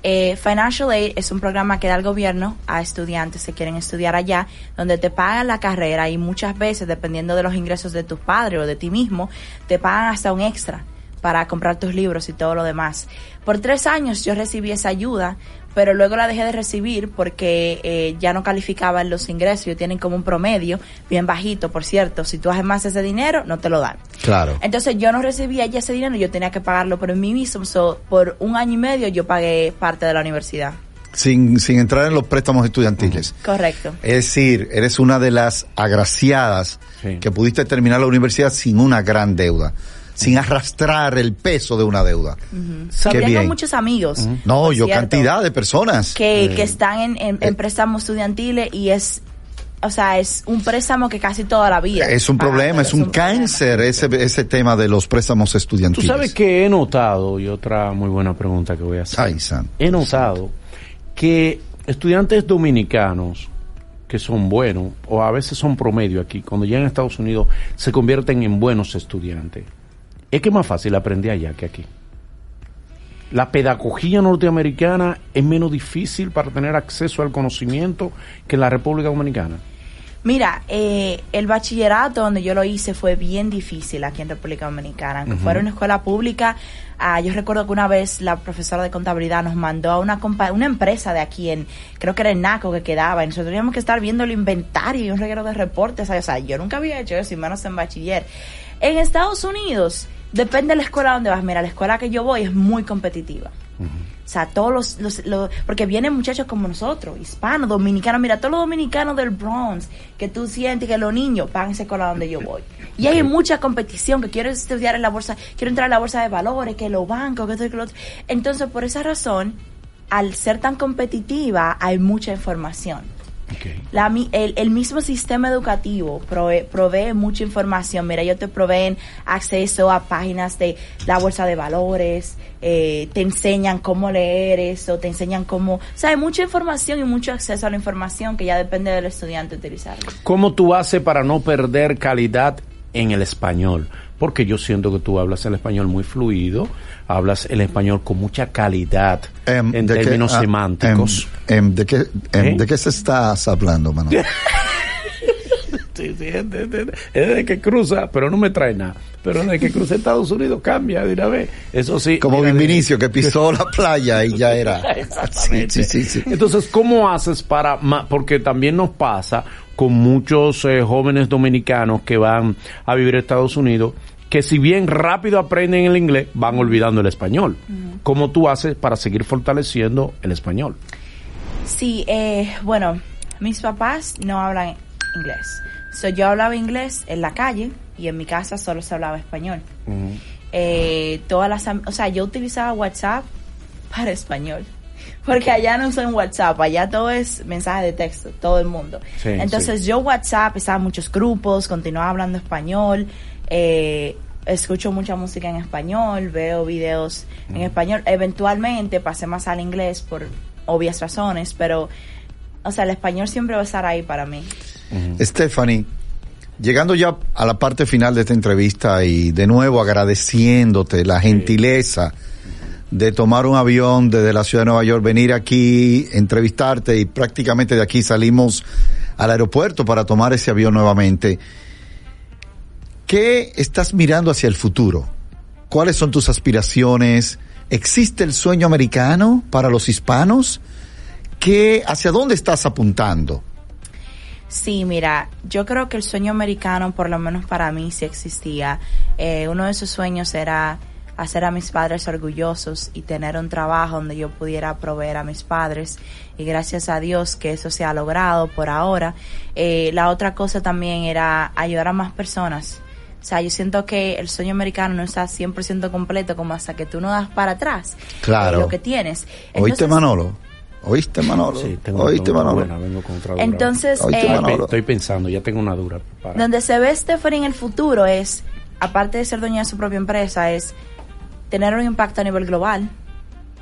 Eh, Financial Aid es un programa que da el gobierno a estudiantes que quieren estudiar allá, donde te pagan la carrera y muchas veces, dependiendo de los ingresos de tus padres o de ti mismo, te pagan hasta un extra para comprar tus libros y todo lo demás. Por tres años yo recibí esa ayuda, pero luego la dejé de recibir porque eh, ya no calificaban los ingresos, ellos tienen como un promedio bien bajito, por cierto, si tú haces más ese dinero, no te lo dan. Claro. Entonces yo no recibía ya ese dinero, yo tenía que pagarlo por mí mismo, so, por un año y medio yo pagué parte de la universidad. Sin, sin entrar en los préstamos estudiantiles. Correcto. Es decir, eres una de las agraciadas Sí. que pudiste terminar la universidad sin una gran deuda, sin arrastrar el peso de una deuda. ¿Sabe- Qué Tengo bien. muchos amigos. No, yo cierto, cantidad de personas. que, que están en, en- en Eh. préstamos estudiantiles y es, o sea, es un préstamo que casi toda la vida. Es un problema, es un cáncer ese, ese tema de los préstamos Tú estudiantiles. sabes que he notado, y otra muy buena pregunta que voy a hacer. Ay, San. He notado que estudiantes dominicanos que son buenos, o a veces son promedio aquí, cuando llegan a Estados Unidos, se convierten en buenos estudiantes. Es que es más fácil aprender allá que aquí. La pedagogía norteamericana es menos difícil para tener acceso al conocimiento que en la República Dominicana. Mira, eh, el bachillerato donde yo lo hice fue bien difícil aquí en República Dominicana. Aunque fuera una escuela pública, ah, yo recuerdo que una vez la profesora de contabilidad nos mandó a una, compa- una empresa de aquí, en creo que era en Naco que quedaba, y nosotros teníamos que estar viendo el inventario y un reguero de reportes. O sea, yo nunca había hecho eso, y menos en bachiller. En Estados Unidos, depende de la escuela donde vas. Mira, la escuela que yo voy es muy competitiva. O sea, todos los, los, los- porque vienen muchachos como nosotros, hispanos, dominicanos, mira, todos los dominicanos del Bronx, que tú sientes que los niños van a esa escuela donde yo voy. Y hay mucha competición, que quiero estudiar en la bolsa, quiero entrar en la bolsa de valores, que los bancos, que esto y que lo otro. Entonces, por esa razón, al ser tan competitiva, hay mucha información. La el, el mismo sistema educativo provee, provee mucha información. Mira, ellos te proveen acceso a páginas de la bolsa de valores, eh, te enseñan cómo leer eso, te enseñan cómo... O sea, hay mucha información y mucho acceso a la información que ya depende del estudiante utilizarlo. ¿Cómo tú haces para no perder calidad en el español? Porque yo siento que tú hablas el español muy fluido, hablas el español con mucha calidad Em, en ¿de qué- términos ah, semánticos. em, em, ¿de, qué, em, ¿Eh? ¿De qué se estás hablando, Manuel? Sí, sí, es de, que cruza, pero no me trae nada. Pero de que cruza Estados Unidos cambia de una vez. Eso sí. Como de- Vinicio que pisó la playa y ya era. Exactamente. Sí, sí, sí, sí. Entonces, ¿cómo haces para.? Porque también nos pasa con muchos eh, jóvenes dominicanos que van a vivir a Estados Unidos, que si bien rápido aprenden el inglés, van olvidando el español. ¿Cómo tú haces para seguir fortaleciendo el español? Sí, eh, bueno, mis papás no hablan inglés. So, yo hablaba inglés en la calle y en mi casa solo se hablaba español. Eh, todas las, o sea, yo utilizaba WhatsApp para español. Porque allá no usan WhatsApp, allá todo es mensaje de texto, todo el mundo. Sí, Entonces yo WhatsApp, estaba en muchos grupos, continuaba hablando español, eh, escucho mucha música en español, veo videos en español. Eventualmente pasé más al inglés por obvias razones, pero, o sea, el español siempre va a estar ahí para mí. Stephanie, llegando ya a la parte final de esta entrevista y de nuevo agradeciéndote la gentileza de tomar un avión desde la ciudad de Nueva York, venir aquí, entrevistarte y prácticamente de aquí salimos al aeropuerto para tomar ese avión nuevamente. ¿Qué estás mirando hacia el futuro? ¿Cuáles son tus aspiraciones? ¿Existe el sueño americano para los hispanos? ¿Qué, ¿Hacia dónde estás apuntando? Sí, mira, yo creo que el sueño americano, por lo menos para mí, sí existía. Eh, uno de esos sueños era hacer a mis padres orgullosos y tener un trabajo donde yo pudiera proveer a mis padres. Y gracias a Dios que eso se ha logrado por ahora. Eh, la otra cosa también era ayudar a más personas. O sea, yo siento que el sueño americano no está 100% completo como hasta que tú no das para atrás Claro. eh, lo que tienes. ¿Oíste, Manolo? ¿Oíste, Manolo? Sí, tengo ¿Oíste, tengo una Manolo? buena, vengo con otra dura. Entonces, Oíste, eh, Manolo. Estoy pensando, ya tengo una dura. Donde se ve Stephanie en el futuro es, aparte de ser dueña de su propia empresa, es tener un impacto a nivel global,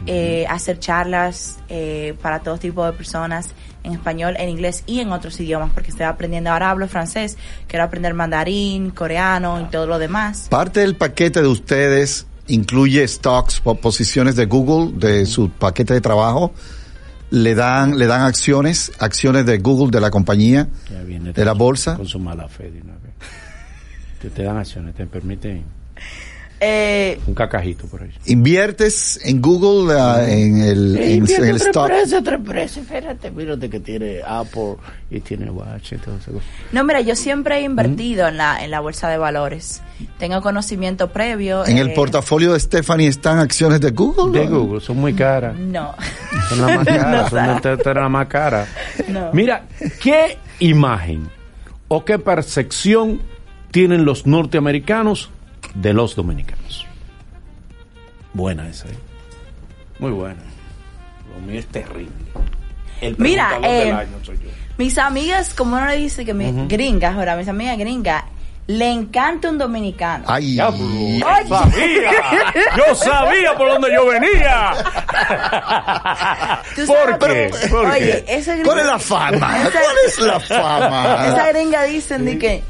eh, hacer charlas eh, para todo tipo de personas en español, en inglés y en otros idiomas, porque estoy aprendiendo, ahora hablo francés, quiero aprender mandarín, coreano y todo lo demás. Parte del paquete de ustedes incluye stocks, po- posiciones de Google, de su paquete de trabajo, le dan, le dan acciones, acciones de Google, de la compañía, de la bolsa. Con su mala fe de una vez. Te, te dan acciones, te permiten Eh, un cacajito por ahí. Inviertes en Google, ah, en el, en, en el stock. tres precios, espérate, mírate que tiene Apple y tiene Watch y todo eso. no, mira, yo siempre he invertido en la en la bolsa de valores. Tengo conocimiento previo. En el eh, portafolio de Stephanie están acciones de Google. De Google, son muy caras. No. Son las más caras, No, son las más caras. No. Mira, ¿qué imagen o qué percepción tienen los norteamericanos de los dominicanos? Buena esa, ¿eh? Muy buena. Lo mío es terrible. El Mira, del eh, año soy yo. Mis amigas, como uno le dice que mis gringas, ahora mis amigas gringas, le encanta un dominicano. Ay, Diablo, Oye. yo sabía, yo sabía por dónde yo venía. Tú ¿Por qué? ¿Por Oye, qué? ese ¿Cuál es la fama? Esa- ¿Cuál es la fama? Esa gringa dicen de que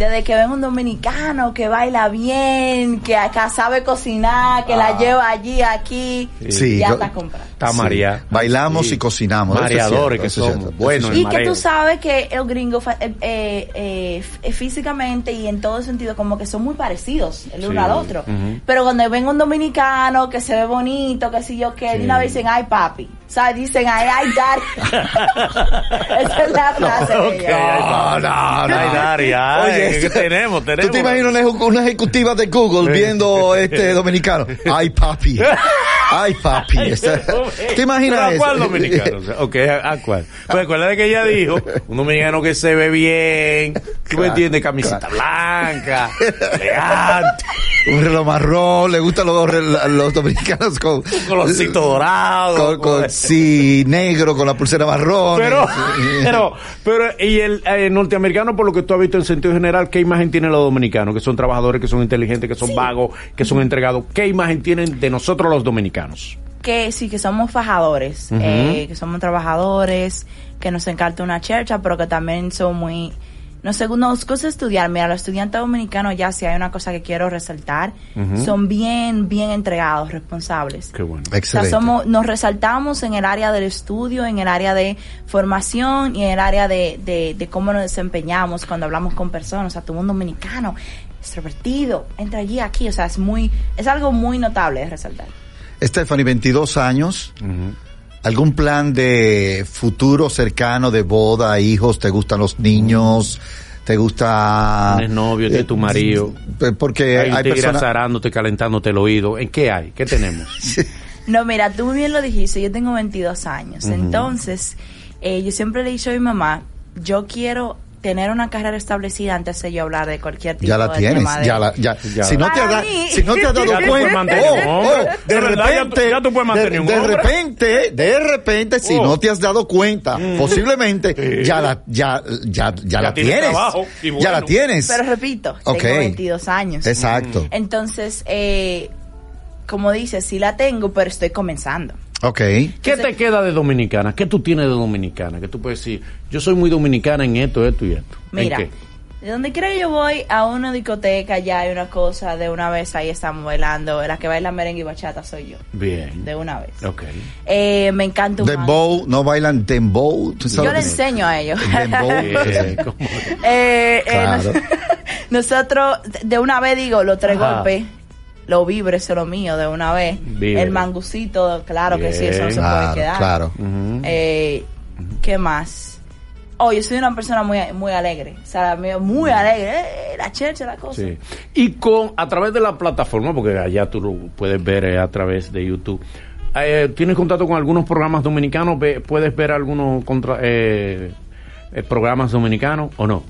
desde que ven un dominicano que baila bien, que acá sabe cocinar, que la lleva allí, aquí, Sí, ya yo- está comprada. Está María. Bailamos Sí. y cocinamos. Mareadores que somos. Bueno, Y que tú sabes que el gringo fa- eh, eh, eh, físicamente y en todo sentido como que son muy parecidos el uno Sí, al otro. Pero cuando ven un dominicano que se ve bonito, que si yo que de una vez dicen, ay papi. ¿Sabes? Dicen, ay, ay, daddy. Esa es la frase de Ok, ellos. No, no, no. Ay, Daria, ay, Oye, ¿qué tenemos, tenemos. ¿Tú te imaginas una, ejecu- una ejecutiva de Google viendo este dominicano? Ay, papi. Ay, papi. ¿Te imaginas ¿Pero ¿A eso? cuál dominicano? O sea, ok, ¿a, a cuál? Pues acuérdate que ella dijo, un dominicano que se ve bien, tú me entiendes, camiseta blanca, elegante, Un reloj marrón, le gustan los, los dominicanos con... un colorcito dorado. Con, con- sí, negro, con la pulsera marrón. Pero, pero, pero, y el eh, norteamericano, por lo que tú has visto en sentido general, ¿qué imagen tienen los dominicanos? Que son trabajadores, que son inteligentes, que son vagos, que son entregados. ¿Qué imagen tienen de nosotros los dominicanos? que sí, que somos fajadores, eh, que somos trabajadores, que nos encanta una chercha, pero que también son muy... No sé, nos gusta estudiar. Mira, los estudiantes dominicanos ya si hay una cosa que quiero resaltar, son bien, bien entregados, responsables. Qué bueno. O sea, Excelente. somos, nos resaltamos en el área del estudio, en el área de formación y en el área de, de, de cómo nos desempeñamos cuando hablamos con personas. O sea, tú un dominicano, extrovertido, entra allí, aquí. O sea, es muy, es algo muy notable de resaltar. Stephanie, 22 años. ¿Algún plan de futuro cercano de boda, hijos? ¿Te gustan los niños? ¿Te gusta...? Tienes novio, tienes tu marido. eh, Porque Hay hay, personas... calentándote el oído. ¿En qué hay? ¿Qué tenemos? No, mira, tú muy bien lo dijiste, yo tengo 22 años, entonces eh, yo siempre le he dicho a mi mamá, yo quiero tener una carrera establecida antes de yo hablar de cualquier tipo Ya la de tienes, tema de- ya la, ya. Ya. Si no te has si no te has dado cuenta, oh, oh, de De verdad, ya repente, ya tú puedes mantener de, un de repente, de repente, si Oh. no te has dado cuenta, posiblemente Sí. ya la, ya, ya, ya, la tienes tienes, trabajo, y ya bueno. la tienes. Pero repito, Ok. tengo 22 años. Exacto. Entonces, eh, como dices, sí la tengo, pero estoy comenzando. Ok. ¿Qué te queda de dominicana? ¿Qué tú tienes de dominicana? Que tú puedes decir, yo soy muy dominicana en esto, esto y esto. ¿En Mira, qué? de donde quiera que yo voy a una discoteca, ya hay una cosa, de una vez ahí estamos bailando, la que baila merengue y bachata soy yo, Bien. de una vez. Ok. Eh, me encanta un. Dembow, no bailan dembow. ¿tú sabes Yo le enseño a ellos. Dembow. Eh, ¿cómo? Eh, eh, Claro. nos- nosotros de una vez digo los tres Ajá. golpes, lo vibre, eso es lo mío de una vez. El mangucito, claro que sí, eso no se puede Claro, quedar. claro. Eh, ¿Qué más? Oh, yo soy una persona muy, muy alegre. O sea, muy alegre. Eh, la chercha, la cosa. Sí. Y con a través de la plataforma, porque allá tú lo puedes ver eh, a través de YouTube. eh, ¿Tienes contacto con algunos programas dominicanos? ¿Puedes ver algunos contra, eh, eh, programas dominicanos o no?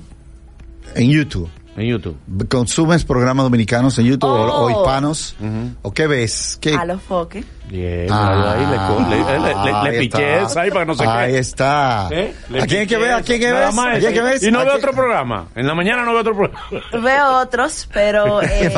En YouTube. En YouTube. ¿Consumes programas dominicanos en YouTube o- o, Oh. hispanos? ¿O qué ves? ¿Qué? A los foques. Bien, Ah, ahí le, le, le, le- le ahí piché está. esa ahí para que no se Ahí quede. está. ¿Eh? ¿A quién hay que ver? ¿A quién hay que más ¿A quién que ver? Y no ¿A veo otro programa. En la mañana no veo otro programa. Veo otros, pero eh,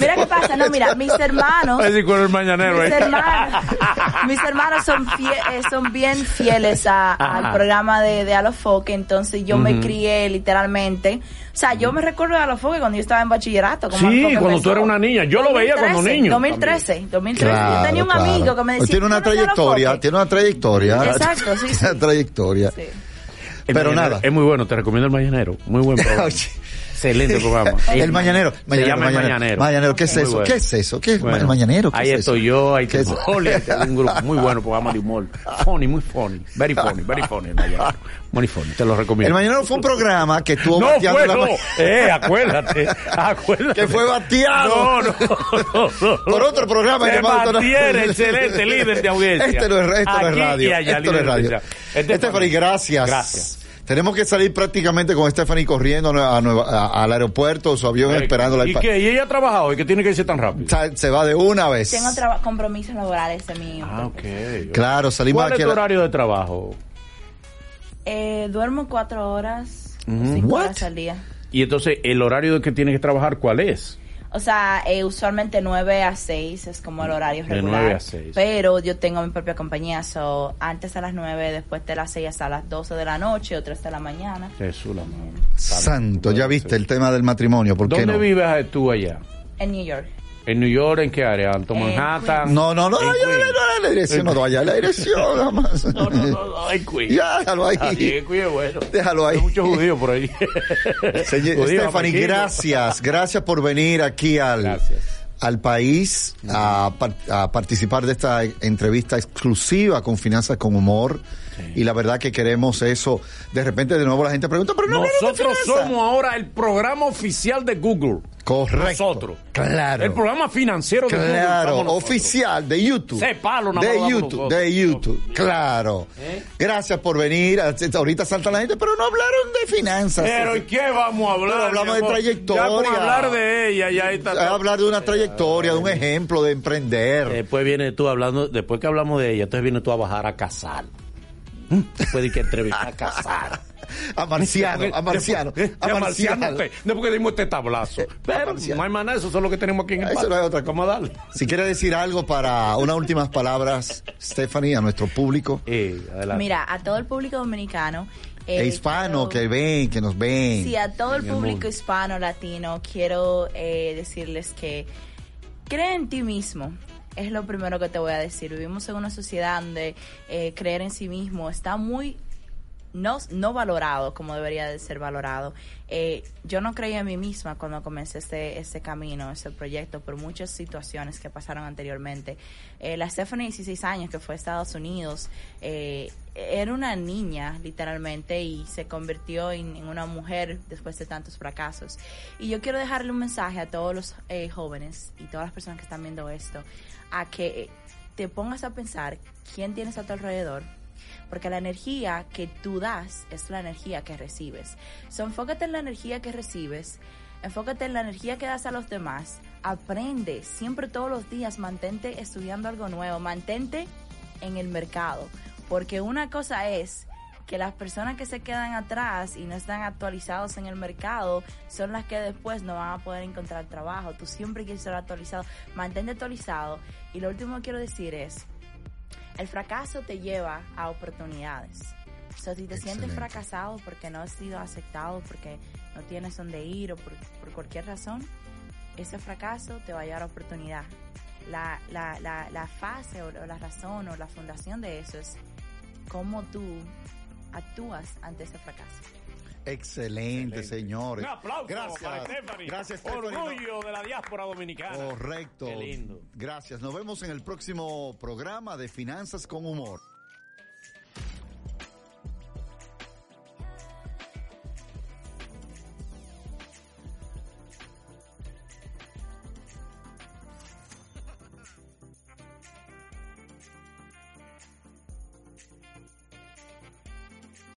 mira qué pasa, no, mira, mis hermanos, Es decir, con el mañanero mis ahí. hermanos, mis hermanos son fie- eh, son bien fieles a- al programa de, de Alofoque, entonces yo me Ujú. crié literalmente, o sea, yo me recuerdo volver a los foques cuando yo estaba en bachillerato. Como Sí, cuando tú empezó. eras una niña. Yo lo veía cuando 2013, niño. 2013, 2013. Claro, yo tenía un claro. Amigo que me decía... Tiene una "¿Tú no sabes los trayectoria, foques?". tiene una trayectoria. Exacto, sí, sí. Una trayectoria. Sí. Pero Mañanero nada. Es muy bueno, te recomiendo el Mañanero. Muy buen programa. Excelente programa. El mañanero, Se mañanero, llama el mañanero. Mañanero. Mañanero, ¿qué es eso? bueno. ¿Qué es eso? ¿Qué es Bueno, el mañanero? ¿Qué ahí es estoy eso? yo, ahí ¿Qué está es un grupo muy bueno, programa de humor. Funny, muy funny. Very funny, very funny. el Mañanero. Muy funny, te lo El recomiendo. mañanero fue un programa que estuvo no bateando fue, la no. Eh, acuérdate, acuérdate. Que fue bateado. No, no, no, no. Por otro programa Que llamado- Batier, excelente líder de audiencia. Este no es, esto no es Aquí radio. y allá, esto no es radio. audiencia. Stephanie, gracias. Gracias. Tenemos que salir prácticamente con Stephanie corriendo a Nueva- a- al aeropuerto, su avión esperándola. ¿Y qué? ¿Y ella ha trabajado? ¿Y qué tiene que irse tan rápido? Se, se va de una vez. Tengo traba- compromisos laborales mi... Ah, ok. Claro, salimos ¿Cuál es aquí. a tu la- horario de trabajo? Eh, duermo cuatro horas, Ujú. cinco What? horas al día. Y entonces, ¿el horario que tienes que trabajar cuál es? O sea, eh, usualmente 9 a 6 es como el horario De regular. 9 a 6. Pero yo tengo mi propia compañía, so antes a las 9, después de las 6 hasta las 12 de la noche o 3 de la mañana. Jesús la mano. Santo, ya viste el tema del matrimonio, ¿por qué ¿Dónde no? vives tú allá? En New York. ¿En New York? ¿En qué área? ¿Alto En Manhattan? No, no, no, En no, Queens. ya, ya, la dirección, no, vaya la dirección, nada más. No, no, no, no, en Queens. Ya, déjalo ahí. Ah, en Queens es bueno. Déjalo ahí. Hay muchos judíos por ahí. Señor, Stephanie, gracias, gracias por venir aquí al, Gracias. al país a, a participar de esta entrevista exclusiva con Finanzas con Humor. Y la verdad que queremos eso. De repente de nuevo la gente pregunta, pero no de Nosotros finanzas". somos ahora el programa oficial de Google. Correcto. Nosotros. Claro. El programa financiero de Google. Claro, nosotros. oficial de YouTube. Ese palo nada más de damos YouTube, de YouTube, claro. ¿Eh? Gracias por venir. Ahorita salta la gente, pero no hablaron de finanzas. Pero ¿y qué vamos a hablar? Pero hablamos de trayectoria. Con hablar de ella, ya está. A hablar de una trayectoria, de un ejemplo, de emprender. Después viene tú hablando, después que hablamos de ella, entonces viene tú a bajar a casar. Después de que entrevistar a casar. a Marciano, a Marciano, Después- a de Marciano. Después que dimos este tablazo. Pero Marciano. no hay nada, eso es lo que tenemos aquí en el Eso no hay otra cosa. ¿Cómo darle? Si quiere decir algo para unas últimas palabras, Stephanie, a nuestro público Eh, adelante. Mira, a todo el público dominicano. eh, e hispano quiero- que ven, que nos ven. Sí, a todo el público hispano, latino, quiero eh, decirles que cree en ti mismo. Es lo primero que te voy a decir. Vivimos en una sociedad donde eh, creer en sí mismo está muy no, no valorado como debería de ser valorado. Eh, yo no creía en mí misma cuando comencé este, este camino, este proyecto, por muchas situaciones que pasaron anteriormente. Eh, la Stephanie, 16 años, que fue a Estados Unidos, eh, era una niña, literalmente, y se convirtió en, en una mujer después de tantos fracasos. Y yo quiero dejarle un mensaje a todos los eh, jóvenes y todas las personas que están viendo esto, a que te pongas a pensar quién tienes a tu alrededor, porque la energía que tú das es la energía que recibes. So, enfócate en la energía que recibes, enfócate en la energía que das a los demás, aprende siempre todos los días, mantente estudiando algo nuevo, mantente en el mercado, porque una cosa es que las personas que se quedan atrás y no están actualizados en el mercado son las que después no van a poder encontrar trabajo. Tú siempre quieres estar actualizado, mantente actualizado. Y lo último que quiero decir es, el fracaso te lleva a oportunidades. O sea, si te sientes Excelente. fracasado porque no has sido aceptado, porque no tienes dónde ir o por, por cualquier razón, ese fracaso te va a llevar a oportunidad. La, la, la, la fase o, o la razón o la fundación de eso es cómo tú actúas ante ese fracaso. Excelente, señores. Un aplauso Gracias. para Stephanie. Gracias, Stephanie. Orgullo de la diáspora dominicana. Correcto. Qué lindo. Gracias. Nos vemos en el próximo programa de Finanzas con Humor.